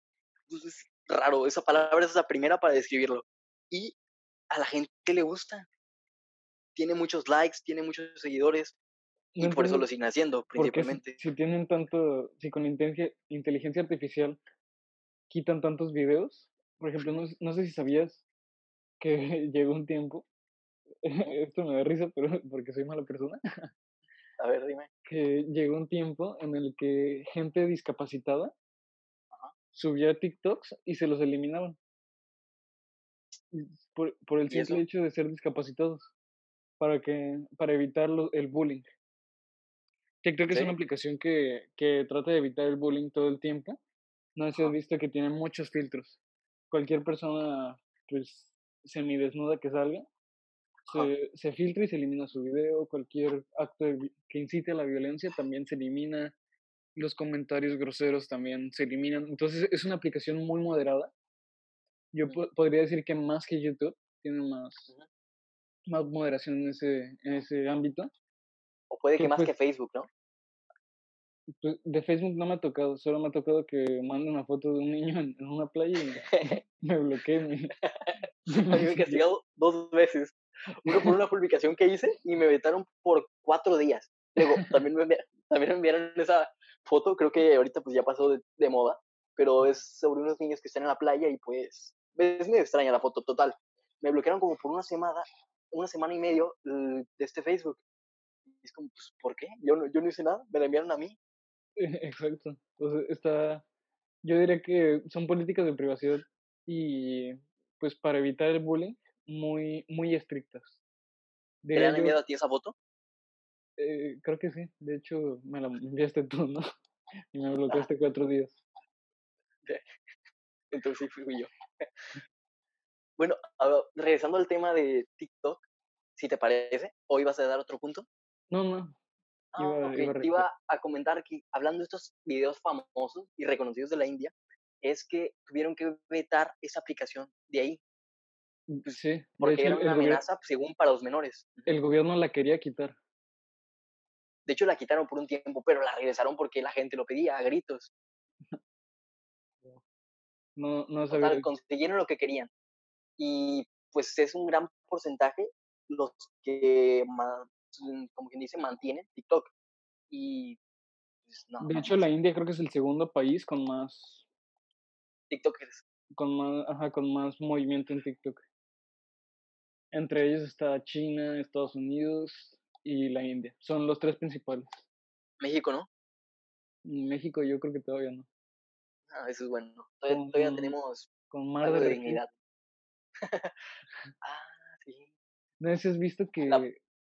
pues, es raro, esa palabra es la primera para describirlo. Y a la gente le gusta. Tiene muchos likes, tiene muchos seguidores, y por eso lo siguen haciendo, principalmente. Si, tienen tanto, si con inteligencia artificial quitan tantos videos, por ejemplo, no, no sé si sabías que llegó un tiempo esto me da risa, pero porque soy mala persona. A ver, dime. Que llegó un tiempo en el que gente discapacitada subía TikToks y se los eliminaban. Por, por el simple hecho de ser discapacitados. Para que, para evitar el bullying. TikTok es una aplicación que, que trata de evitar el bullying todo el tiempo. No sé si has visto que tiene muchos filtros. Cualquier persona, pues, semidesnuda que salga, se, se, filtra y se elimina su video, cualquier acto que incite a la violencia también se elimina, los comentarios groseros también se eliminan. Entonces es una aplicación muy moderada. Yo podría decir que más que YouTube, tiene más, más moderación en ese, en ese ámbito. O puede que, más pues que Facebook, ¿no? Pues, de Facebook no me ha tocado, solo me ha tocado que mande una foto de un niño en, una playa y me, bloquee. me he castigado dos veces. Uno por una publicación que hice y me vetaron por cuatro días. Luego, también me, también me enviaron esa foto, creo que ahorita pues ya pasó de, de, moda, pero es sobre unos niños que están en la playa y pues es medio extraña la foto, total. Me bloquearon como por una semana, una semana y medio de este Facebook. Y es como, pues, ¿por qué? Yo no, yo no hice nada, me la enviaron a mí. Exacto. Entonces, está, yo diría que son políticas de privacidad y pues para evitar el bullying muy, muy estrictas. De ¿Te han enviado a ti esa foto? Eh, creo que sí. De hecho, me la enviaste tú, ¿no? Y me bloqueaste cuatro días. Entonces sí fui yo. Bueno, regresando al tema de TikTok, si te parece, ¿o ibas a dar otro punto? No, no. Ah, iba, iba, a comentar que hablando de estos videos famosos y reconocidos de la India, es que tuvieron que vetar esa aplicación de ahí, Mm, sí. Porque era una amenaza pues, según para los menores. El gobierno la quería quitar. De hecho, la quitaron por un tiempo, pero la regresaron porque la gente lo pedía a gritos. No, no sabía. consiguieron lo que querían. Y pues es un gran porcentaje los que, como quien dice, mantienen TikTok. Y pues, no, De hecho, la India creo que es el segundo país con más, TikTokers. con más, ajá, con más movimiento en TikTok. Entre ellos está China, Estados Unidos y la India. Son los tres principales. México, ¿no? En México yo creo que todavía no. Ah, eso es bueno. Todavía, tenemos Con algo de dignidad. ah, sí. No sé si has visto que La-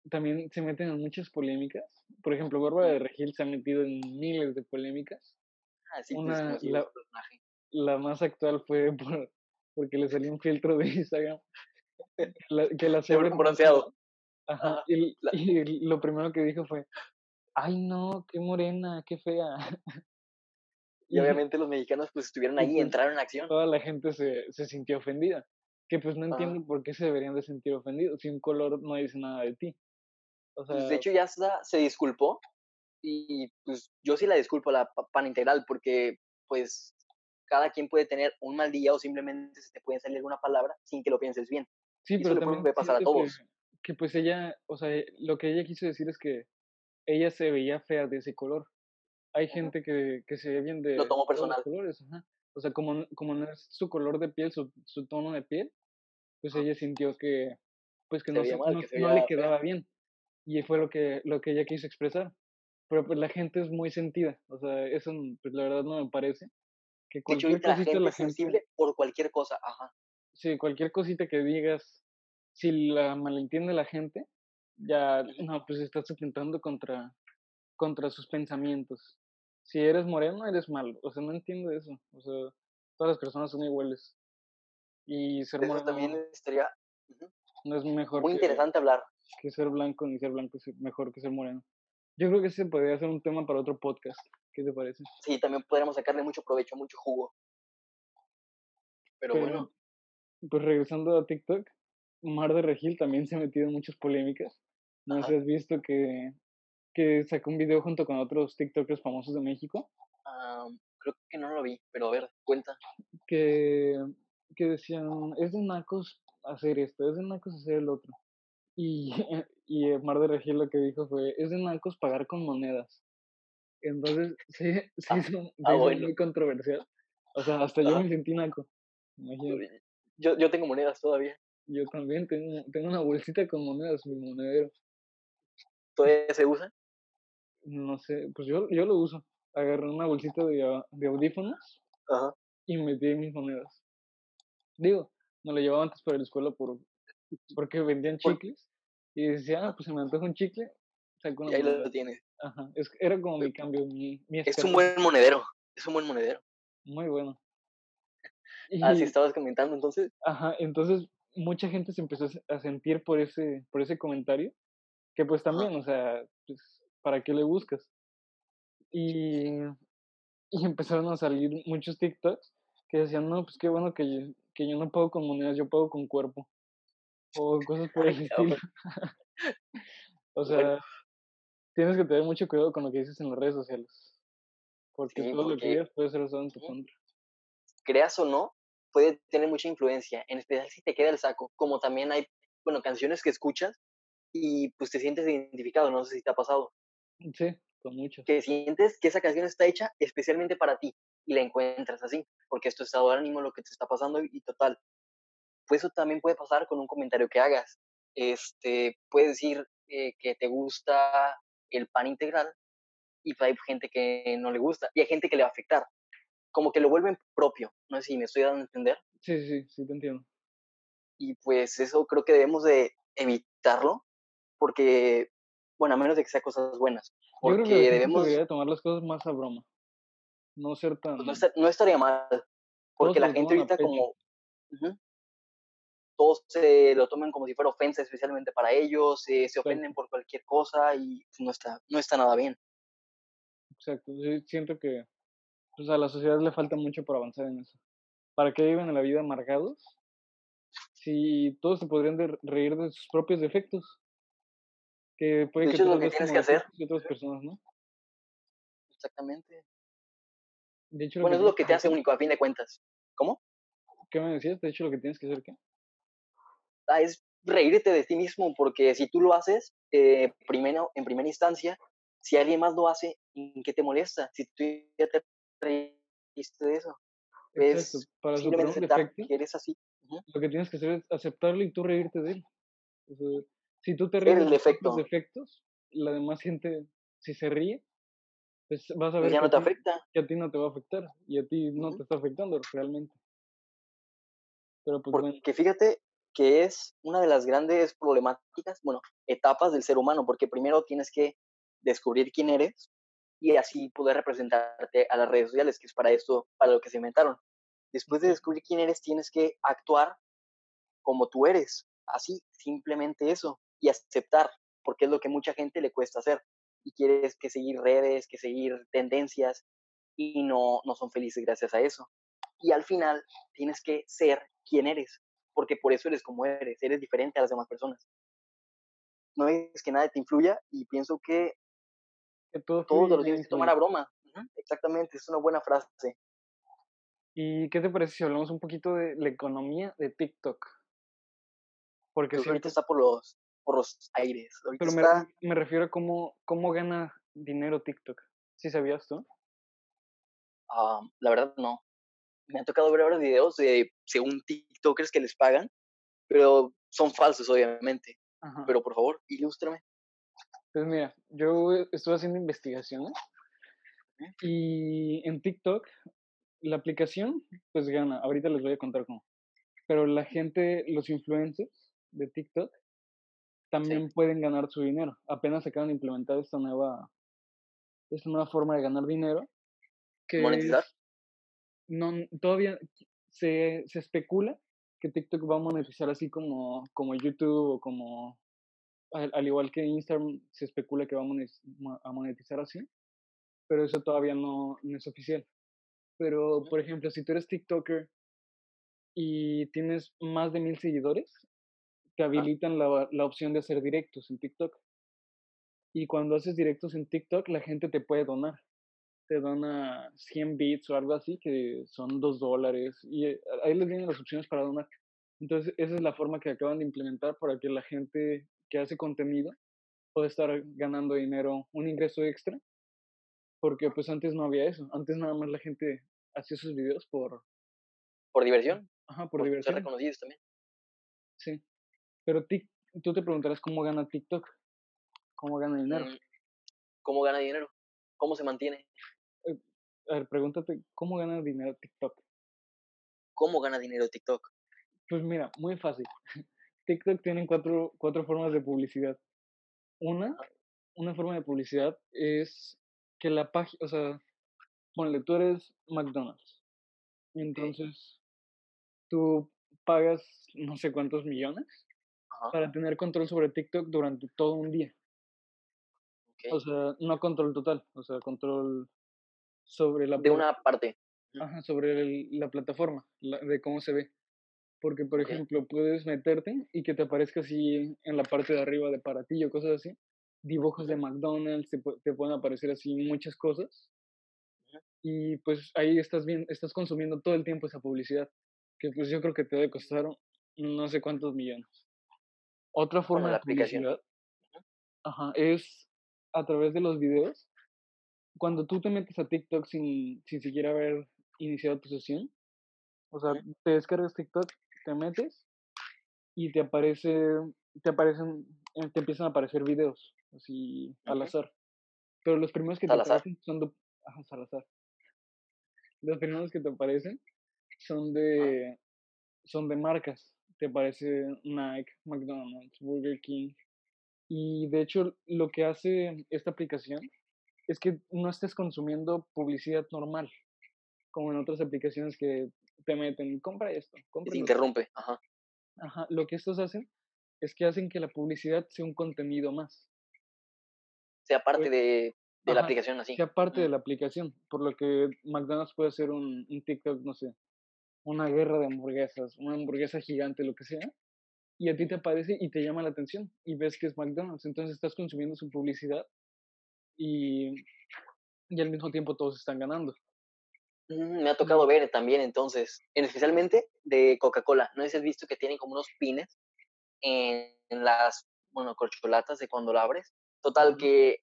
también se meten en muchas polémicas. Por ejemplo, Bárbara de Regil se ha metido en miles de polémicas. Ah, sí, Una- la-. La más actual fue por, porque le salió un filtro de Instagram. Que la, que ver bronceado. Ajá. Ajá. Y, La- y lo primero que dijo fue, ay no, qué morena, qué fea. Y obviamente los mexicanos pues estuvieron ahí entraron en acción. toda la gente se, se sintió ofendida. Que pues no entiendo por qué se deberían de sentir ofendidos si un color no dice nada de ti. O sea, Pues, de hecho ya se disculpó y pues yo sí la disculpo a la pa- pan integral porque pues cada quien puede tener un mal día o simplemente se te puede salir una palabra sin que lo pienses bien. sí, eso pero también puede pasar a que- todos. Que, pues ella, o sea, lo que ella quiso decir es que ella se veía fea de ese color. Hay gente que, que se ve bien de Lo los personal. colores, ajá. O sea, como, como no es su color de piel, su, su tono de piel, pues Ajá. ella sintió que, pues que Se no, veía se- mal, no, que se no le fea. quedaba bien. Y fue lo que, lo que ella quiso expresar. Pero pues la gente es muy sentida. O sea, eso mm, pues la verdad no me parece. Que De hecho, cualquier la cosita gente la es gente, sensible por cualquier cosa. Ajá. sí, cualquier cosita que digas, si la malentiende la gente, ya, no, pues estás atentando contra, contra sus pensamientos. Si eres moreno, eres malo. O sea, no entiendo eso. O sea, todas las personas son iguales. Y ser eso moreno también estaría ujú, no es mejor muy que, interesante hablar. Que ser blanco, ni ser blanco es mejor que ser moreno. Yo creo que ese podría ser un tema para otro podcast. ¿Qué te parece? Sí, también podríamos sacarle mucho provecho, mucho jugo. Pero Pero, bueno, Pues regresando a TikTok, Mar de Regil también se ha metido en muchas polémicas. No sé si has visto que, que sacó un video junto con otros TikTokers famosos de México ah, creo que no lo vi, pero a ver, cuenta. que, que decían, es de nacos hacer esto, es de nacos hacer el otro. Y, y Mar de Regil lo que dijo fue, es de nacos pagar con monedas. Entonces, sí, se Ah, se ah, bueno. muy controversial. O sea, hasta yo Ajá. me sentí naco. Imagínate. Yo, yo tengo monedas todavía. Yo también tengo, tengo una bolsita con monedas, mi monedero. ¿Todavía se usa? No sé, pues yo, yo lo uso. Agarré una bolsita de, de audífonos Ajá. y metí mis monedas. Digo, me lo llevaba antes para la escuela por, porque vendían chicles. Y decía, ah, pues se me antoja un chicle, saco Y una ahí moneda. lo tienes. Ajá, es, era como mi cambio, mi, mi Es un buen monedero. Es un buen monedero. Muy bueno. Ah, sí, Y, estabas comentando entonces. ajá, entonces mucha gente se empezó a se- a sentir por ese, por ese comentario, que pues también, o sea, pues, ¿para qué le buscas? Y, y empezaron a salir muchos TikToks que decían, no, pues qué bueno que yo, que yo no pago con monedas, yo pago con cuerpo. O cosas por el estilo. o sea, Bueno. tienes que tener mucho cuidado con lo que dices en las redes sociales. Porque Sí, todo lo que digas puede ser usado en tu contra. creas o no, puede tener mucha influencia, en especial si te queda el saco, como también hay, bueno, canciones que escuchas y pues te sientes identificado, no sé si te ha pasado, Sí, con muchos. que sientes que esa canción está hecha especialmente para ti y la encuentras así, porque es tu estado de ánimo lo que te está pasando y total. Pues eso también puede pasar con un comentario que hagas. Este, puedes decir eh, que te gusta el pan integral y hay gente que no le gusta y hay gente que le va a afectar. Como que lo vuelven propio, no sé si me estoy dando a entender. Sí, sí, sí, te entiendo. y pues eso creo que debemos de evitarlo porque, bueno, a menos de que sea cosas buenas, Yo creo porque que debemos, debería tomar las cosas más a broma. No ser tan... pues, no, esta- no estaría mal, porque la gente ahorita como, ujú, todos se lo toman como si fuera ofensa especialmente para ellos, eh, se ofenden por cualquier cosa y pues, no está, no está nada bien. Exacto. Sí, siento que pues, a la sociedad le falta mucho por avanzar en eso. ¿Para qué viven en la vida amargados? Si todos se podrían de- reír de sus propios defectos. Que puede De que es lo que tienes que hacer. y otras personas, ¿no? Exactamente. De hecho, Bueno, que es lo que te hace único a fin de cuentas. ¿Cómo? ¿Qué me decías? De hecho, lo que tienes que hacer, ¿qué? Es reírte de ti mismo, porque si tú lo haces, eh, primero, en primera instancia, si alguien más lo hace, ¿en qué te molesta? Si tú ya te reíste de eso. Es para simplemente aceptar que eres así. Lo que tienes que hacer es aceptarlo y tú reírte de él. si tú te ríes de los defectos, la demás gente, si se ríe, pues vas a pues ver ya no te afecta. que a ti no te va a afectar y a ti no te está afectando realmente. Pero pues Porque fíjate que es una de las grandes problemáticas, bueno, etapas del ser humano, porque primero tienes que descubrir quién eres y así poder representarte a las redes sociales, que es para esto, para lo que se inventaron. Después de descubrir quién eres, tienes que actuar como tú eres, así, simplemente eso, y aceptar, porque es lo que mucha gente le cuesta hacer, y quieres que seguir redes, que seguir tendencias, y no, no son felices gracias a eso. Y al final tienes que ser quien eres, porque por eso eres como eres, eres diferente a las demás personas. No es que nada te influya y pienso que, todo todos lo tienes que tomar a broma. Exactamente, es una buena frase. ¿Y qué te parece si hablamos un poquito de la economía de TikTok? Porque ahorita está por los, por los aires. pero me, me, refiero a cómo, cómo gana dinero TikTok. ¿Sí sabías tú? Ah, la verdad no. Me han tocado ver ahora videos de, según TikTokers que les pagan, pero son falsos, obviamente. Pero por favor, ilústrame. Pues mira, yo estuve haciendo investigaciones y en TikTok la aplicación pues gana, ahorita les voy a contar cómo. Pero la gente, los influencers de TikTok también pueden ganar su dinero. Apenas acaban de implementar esta nueva esta nueva forma de ganar dinero que monetizar. No todavía se, se especula que TikTok va a monetizar así como como YouTube o como al, igual que Instagram se especula que va a monetizar así, pero eso todavía no, no es oficial. Pero, por ejemplo, si tú eres TikToker y tienes más de mil seguidores, te habilitan la, la opción de hacer directos en TikTok. Y cuando haces directos en TikTok, la gente te puede donar. Te dona 100 bits o algo así, que son 2 dólares. Y eh, ahí les vienen las opciones para donar. Entonces, esa es la forma que acaban de implementar para que la gente que hace contenido pueda estar ganando dinero, un ingreso extra. Porque pues antes no había eso. Antes nada más la gente hacía sus videos por... ¿Por diversión? Ajá, por, diversión. Ser reconocidos también. Sí. Pero tú te preguntarás cómo gana TikTok. ¿Cómo gana dinero? Mm, ¿Cómo gana dinero? ¿Cómo se mantiene? A ver, pregúntate, ¿cómo gana dinero TikTok? ¿Cómo gana dinero TikTok? Pues mira, muy fácil. TikTok tiene cuatro, cuatro formas de publicidad. Una, una forma de publicidad es que la página, o sea, ponle, tú eres McDonald's. Entonces, tú pagas no sé cuántos millones para tener control sobre TikTok durante todo un día. O sea, no control total, o sea, control sobre la... De una parte. Ajá, sobre la plataforma, de cómo se ve. Porque, por ejemplo, puedes meterte y que te aparezca así en la parte de arriba de para ti o cosas así. Dibujos de McDonald's, te, te pueden aparecer así muchas cosas y pues ahí estás bien, estás consumiendo todo el tiempo esa publicidad, que pues yo creo que te debe costar no sé cuántos millones. Otra forma de publicidad ajá, es a través de los videos. Cuando tú te metes a TikTok sin, sin siquiera haber iniciado tu sesión, o sea, te descargas TikTok, te metes y te aparece, te aparecen, eh, te empiezan a aparecer videos, así al azar. Pero los primeros que te aparecen son de, ajá, Salazar los primeros que te aparecen son de, son de marcas. Te aparece Nike, McDonald's, Burger King. Y de hecho, lo que hace esta aplicación es que no estés consumiendo publicidad normal, como en otras aplicaciones que te meten, compra esto, compra. Se interrumpe, ajá. Ajá, lo que estos hacen es que hacen que la publicidad sea un contenido más. Sea parte pues de, de la aplicación así. Sea parte de la aplicación, por lo que McDonald's puede hacer un, un TikTok, no sé, una guerra de hamburguesas, una hamburguesa gigante, lo que sea, y a ti te aparece y te llama la atención y ves que es McDonald's, entonces estás consumiendo su publicidad y, y al mismo tiempo todos están ganando. Mm, me ha tocado ver también entonces, especialmente de Coca-Cola. No has visto que tienen como unos pines en, las, bueno, corcholatas de cuando la abres. Total, que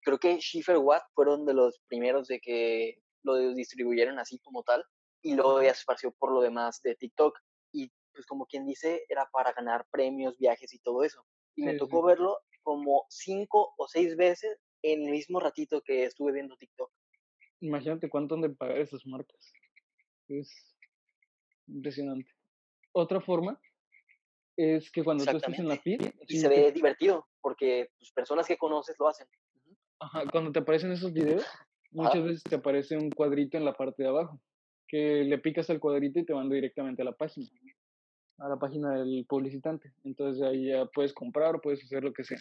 creo que Schiffer Watt fueron de los primeros de que lo distribuyeron así como tal y luego ya se esparció por lo demás de TikTok y pues como quien dice era para ganar premios, viajes y todo eso. Y me tocó verlo como cinco o seis veces en el mismo ratito que estuve viendo TikTok. Imagínate cuánto han de pagar esas marcas. Es impresionante. Otra forma es que cuando tú estés en la pista Y se ve divertido, porque pues, personas que conoces lo hacen. Ajá, cuando te aparecen esos videos, muchas veces te aparece un cuadrito en la parte de abajo, que le picas al cuadrito y te manda directamente a la página, a la página del publicitante. Entonces ahí ya puedes comprar o puedes hacer lo que sea.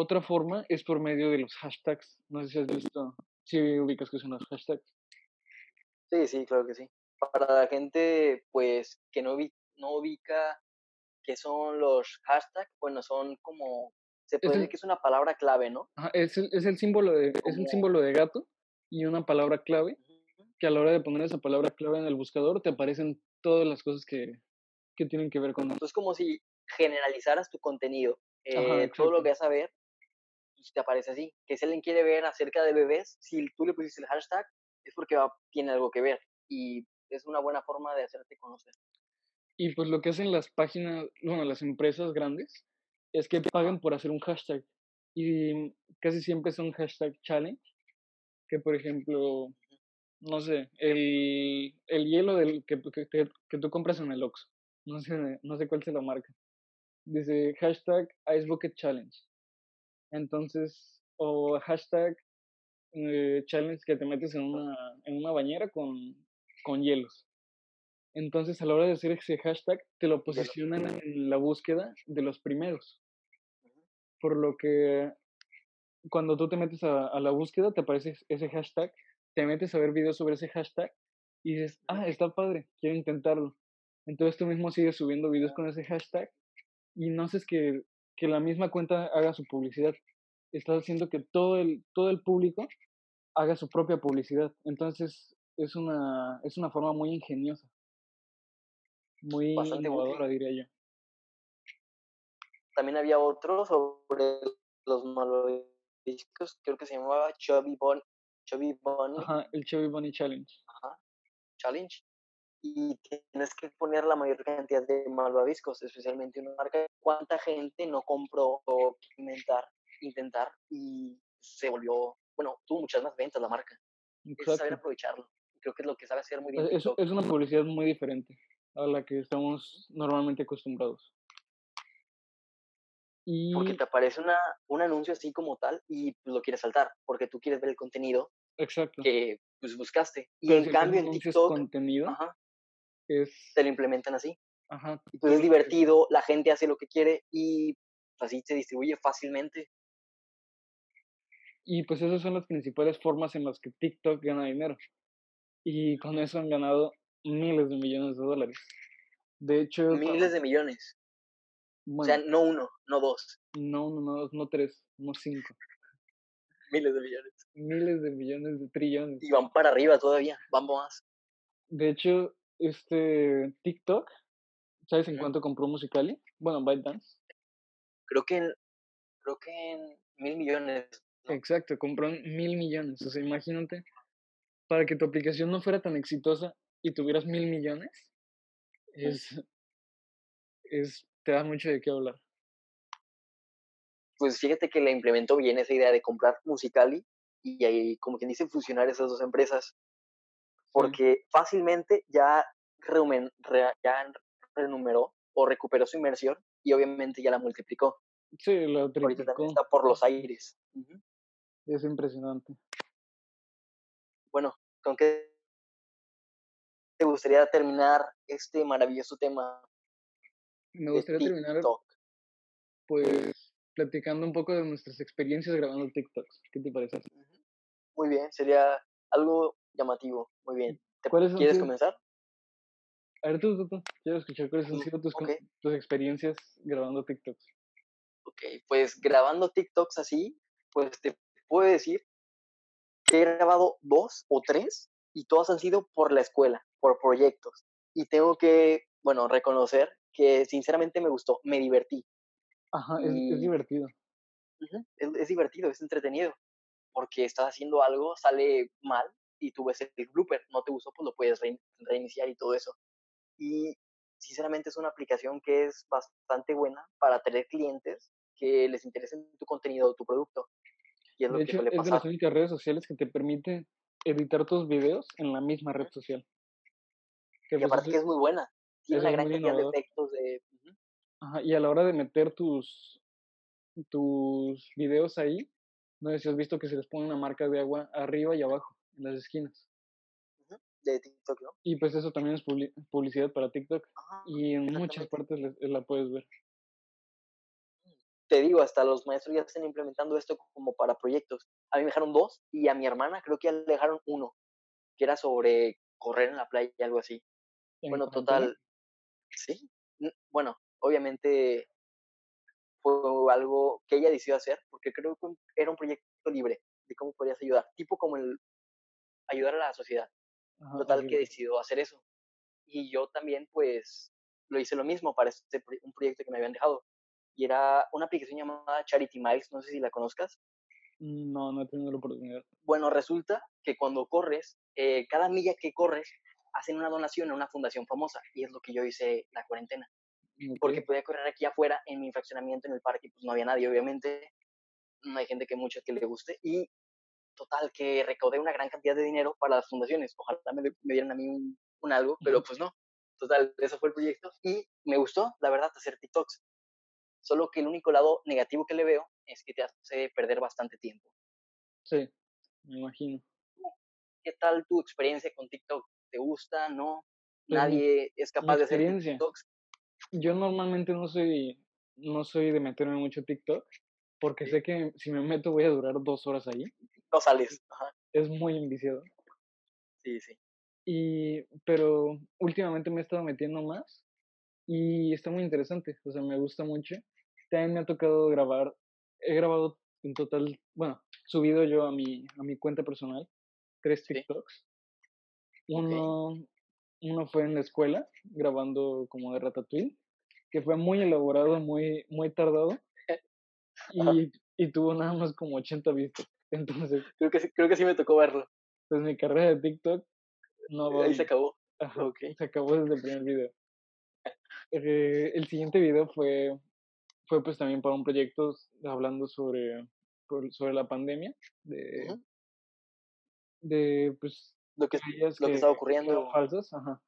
Otra forma es por medio de los hashtags. No sé si has visto, si ubicas que son los hashtags. Sí, sí, claro que sí. Para la gente, pues, que no, no ubica qué son los hashtags, bueno, son como se puede decir que es una palabra clave, ¿no? es, el, es, el símbolo de, es el símbolo de gato y una palabra clave que a la hora de poner esa palabra clave en el buscador te aparecen todas las cosas que, que tienen que ver con eso. Es como si generalizaras tu contenido. Eh, todo lo que vas a ver pues, te aparece así. Que si alguien quiere ver acerca de bebés, si tú le pusiste el hashtag, es porque tiene algo que ver. Y es una buena forma de hacerte conocer. Y pues lo que hacen las páginas, bueno, las empresas grandes, es que pagan por hacer un hashtag. Y casi siempre son hashtag challenge. Que por ejemplo, no sé, el, el hielo del, que, que, que, tú compras en el Oxxo. No sé, no sé cuál se lo marca. Dice hashtag Ice Bucket Challenge. Entonces, o hashtag eh, challenge que te metes en una, en una bañera con, con hielos. Entonces, a la hora de hacer ese hashtag, te lo posicionan en la búsqueda de los primeros. Por lo que cuando tú te metes a, la búsqueda, te aparece ese hashtag, te metes a ver videos sobre ese hashtag y dices, ah, está padre, quiero intentarlo. Entonces tú mismo sigues subiendo videos con ese hashtag y no haces que, que la misma cuenta haga su publicidad. Estás haciendo que todo el, todo el público haga su propia publicidad. Entonces es una, es una forma muy ingeniosa. Muy innovadora, diría yo. También había otro sobre los malvaviscos, creo que se llamaba Chubby, Bon Chubby Bunny. Ajá, el Chubby Bunny Challenge. Ajá, Challenge. Y tienes que poner la mayor cantidad de malvaviscos, especialmente una marca. ¿Cuánta gente no compró o intentar, intentar y se volvió, bueno, tuvo muchas más ventas la marca? Exacto. Es saber aprovecharlo. Creo que es lo que sabe hacer muy bien. Es, es una publicidad muy diferente a la que estamos normalmente acostumbrados. Y... Porque te aparece una, un anuncio así como tal y pues, lo quieres saltar, porque tú quieres ver el contenido Exacto. que pues, buscaste. Y en cambio en TikTok contenido es... te lo implementan así. Ajá. Y pues es divertido, la gente hace lo que quiere y así se distribuye fácilmente. Y pues esas son las principales formas en las que TikTok gana dinero. Y con eso han ganado miles de millones de dólares. De hecho... Miles de millones. o sea, no uno, no dos. No uno, no dos, no tres, no cinco. Miles de millones. Miles de millones de trillones. Y van para arriba todavía, vamos más. De hecho, este TikTok, ¿sabes en cuánto compró Musicali? Bueno, ByteDance. Creo que en, creo que en mil millones. Exacto, compró mil millones. O sea, imagínate, para que tu aplicación no fuera tan exitosa, y tuvieras mil millones, es, es, te da mucho de qué hablar. Pues fíjate que le implementó bien esa idea de comprar Musicali y ahí, como quien dice, fusionar esas dos empresas. Porque fácilmente ya, renumeró o recuperó su inversión y obviamente ya la multiplicó. Sí, la triplicó. está por los aires. Es impresionante. Bueno, ¿con qué te gustaría terminar este maravilloso tema? Me gustaría terminar pues platicando un poco de nuestras experiencias grabando TikToks. ¿Qué te parece? Muy bien, sería algo llamativo. Muy bien. ¿Quieres comenzar? A ver, tú, tú, tú. Quiero escuchar cuáles han sido tus, tus experiencias grabando TikToks. Ok, pues grabando TikToks así, pues te puedo decir que he grabado dos o tres y todas han sido por la escuela por proyectos. Y tengo que, bueno, reconocer que sinceramente me gustó, me divertí. Ajá, es, es divertido. es, es, divertido, es entretenido, porque estás haciendo algo, sale mal y tú ves el blooper, no te gustó, pues lo puedes reiniciar y todo eso. Y sinceramente es una aplicación que es bastante buena para tener clientes que les interesen tu contenido o tu producto. Y es de lo hecho, que es de las únicas redes sociales que te permite editar tus videos en la misma red social. Que y pues aparte que es muy buena. Tiene una gran cantidad de efectos de... Ajá, y a la hora de meter tus, tus videos ahí, no sé si has visto que se les pone una marca de agua arriba y abajo, en las esquinas. De TikTok, ¿no? Y pues eso también es publicidad para TikTok. y en muchas partes la puedes ver te digo, hasta los maestros ya están implementando esto como para proyectos. A mí me dejaron dos y a mi hermana creo que ya le dejaron uno, que era sobre correr en la playa y algo así. Bueno, total, sí. Bueno, obviamente fue algo que ella decidió hacer, porque creo que era un proyecto libre de cómo podrías ayudar, tipo como el ayudar a la sociedad. total, que decidió hacer eso. Y yo también, pues, lo hice lo mismo para este, un proyecto que me habían dejado y era una aplicación llamada Charity Miles, no sé si la conozcas. No, no he tenido la oportunidad. Bueno, resulta que cuando corres, eh, cada milla que corres, hacen una donación a una fundación famosa, y es lo que yo hice la cuarentena. Porque podía correr aquí afuera, en mi fraccionamiento, en el parque, pues no había nadie, obviamente. No hay gente que mucho que le guste. Y total, que recaudé una gran cantidad de dinero para las fundaciones. Ojalá me, me dieran a mí un, un algo, pero pues no. Total, eso fue el proyecto. Y me gustó, la verdad, hacer TikToks. Solo que el único lado negativo que le veo es que te hace perder bastante tiempo. Sí, me imagino. ¿Qué tal tu experiencia con TikTok? ¿Te gusta? ¿No? Pues Nadie es capaz de hacer TikToks. Yo normalmente no soy, no soy de meterme mucho TikTok porque sé que si me meto voy a durar dos horas ahí. No sales. Es muy enviciado. Sí, sí. Y, pero últimamente me he estado metiendo más y está muy interesante, o sea, me gusta mucho también me ha tocado grabar, he grabado en total, bueno, subido yo a mi, a mi cuenta personal tres TikToks. Uno, uno fue en la escuela, grabando como de Ratatouille, que fue muy elaborado, muy, muy tardado. Y, y tuvo nada más como 80 vistas. Entonces. Creo que, creo que sí me tocó verlo. Pues mi carrera de TikTok no va. Ahí se acabó. Se acabó desde el primer video. Eh, el siguiente video fue fue pues también para un proyecto hablando sobre, sobre la pandemia, de, de pues lo que, lo que, estaba ocurriendo. Falsas, ajá.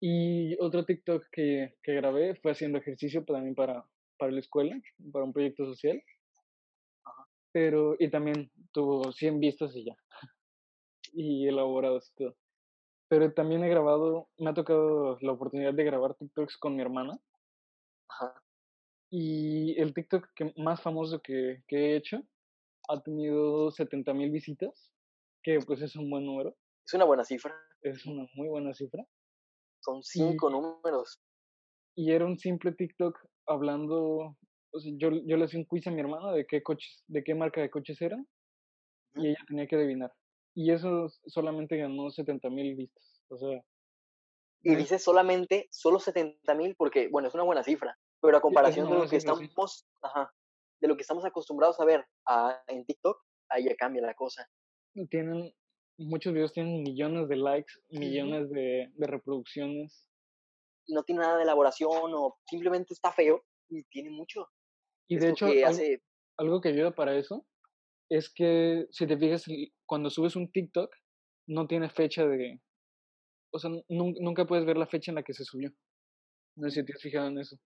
Y otro TikTok que, que grabé fue haciendo ejercicio también para, para la escuela, para un proyecto social. Ajá. Pero, y también tuvo 100 vistas y ya. y elaborados y todo. Pero también he grabado, me ha tocado la oportunidad de grabar TikToks con mi hermana. Y el TikTok que, más famoso que, que he hecho ha tenido 70 mil visitas, que pues es un buen número. Es una buena cifra. Es una muy buena cifra. Son cinco números. Y era un simple TikTok hablando, o sea, yo, yo le hacía un quiz a mi hermana de qué coches, de qué marca de coches eran, y ella tenía que adivinar. Y eso solamente ganó 70 mil vistas. O sea. Y dice solamente, solo 70 mil, porque, bueno, es una buena cifra. Pero a comparación de lo que estamos, ajá, de lo que estamos acostumbrados a ver en TikTok, ahí ya cambia la cosa. Tienen, muchos videos tienen millones de likes, millones de, de reproducciones. No tiene nada de elaboración o simplemente está feo y tiene mucho. Y de hecho, algo que ayuda para eso es que si te fijas, cuando subes un TikTok, no tiene fecha de... O sea, nunca puedes ver la fecha en la que se subió. No sé si te has fijado en eso.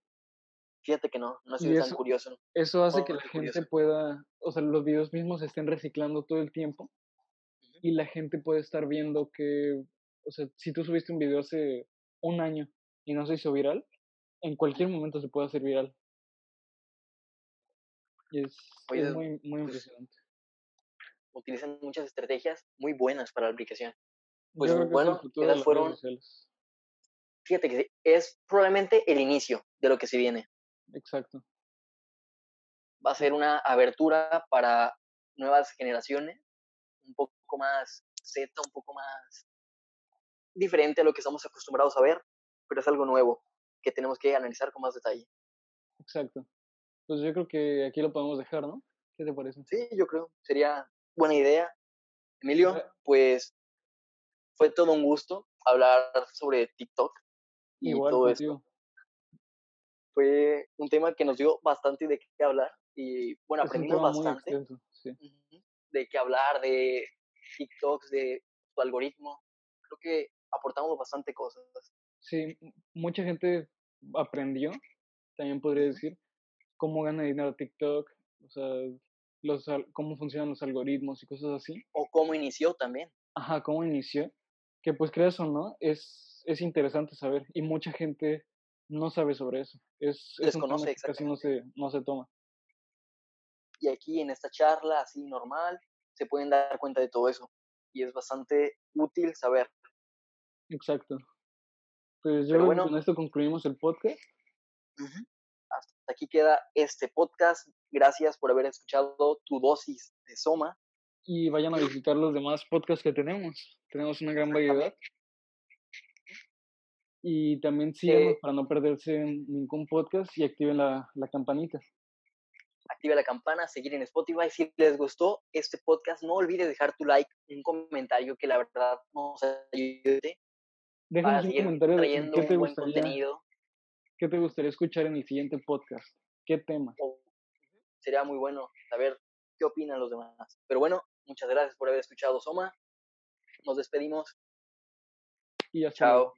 Fíjate que no, no ha sido tan curioso. Eso hace que la gente pueda, o sea, los videos mismos se estén reciclando todo el tiempo y la gente puede estar viendo que, o sea, si tú subiste un video hace un año y no se hizo viral, en cualquier momento se puede hacer viral. Y es, muy, muy pues impresionante. Utilizan muchas estrategias muy buenas para la aplicación. Pues bueno, esas fueron. Fíjate que es probablemente el inicio de lo que se viene. Exacto. Va a ser una abertura para nuevas generaciones, un poco más Z, un poco más diferente a lo que estamos acostumbrados a ver, pero es algo nuevo. que tenemos que analizar con más detalle. Exacto. Pues yo creo que aquí lo podemos dejar, ¿no? ¿Qué te parece? Sí, yo creo. Sería buena idea. Emilio, pues fue todo un gusto hablar sobre TikTok y Igual todo contigo. esto. Fue un tema que nos dio bastante de qué hablar y bueno, Es aprendimos bastante extenso, sí. ujú, de qué hablar, de TikToks, de su algoritmo. Creo que aportamos bastante cosas. Sí, mucha gente aprendió, también podría decir, cómo gana dinero TikTok, o sea, los, cómo funcionan los algoritmos y cosas así. O cómo inició también. Ajá, cómo inició, que pues creas o no, es, es interesante saber y mucha gente no sabe sobre eso. Es, es un tema Desconoce que casi no se, no se toma. Y aquí en esta charla así normal se pueden dar cuenta de todo eso. Y es bastante útil saber. Exacto. Pues yo Pero creo bueno. que con esto concluimos el podcast. Ujú. Hasta aquí queda este podcast. Gracias por haber escuchado tu dosis de Soma. y vayan a visitar los demás podcasts que tenemos. Tenemos una gran variedad. Y también síganos Eh, para no perderse ningún podcast y activen la, la campanita. activa la campana, seguir en Spotify. Si les gustó este podcast, no olvides dejar tu like, un comentario que la verdad nos ayude Déjanos un comentario de qué te, gustaría, contenido. Qué te gustaría escuchar en el siguiente podcast. ¿Qué tema? O sería muy bueno saber qué opinan los demás. Pero bueno, muchas gracias por haber escuchado Soma. Nos despedimos. Y hasta. Chao.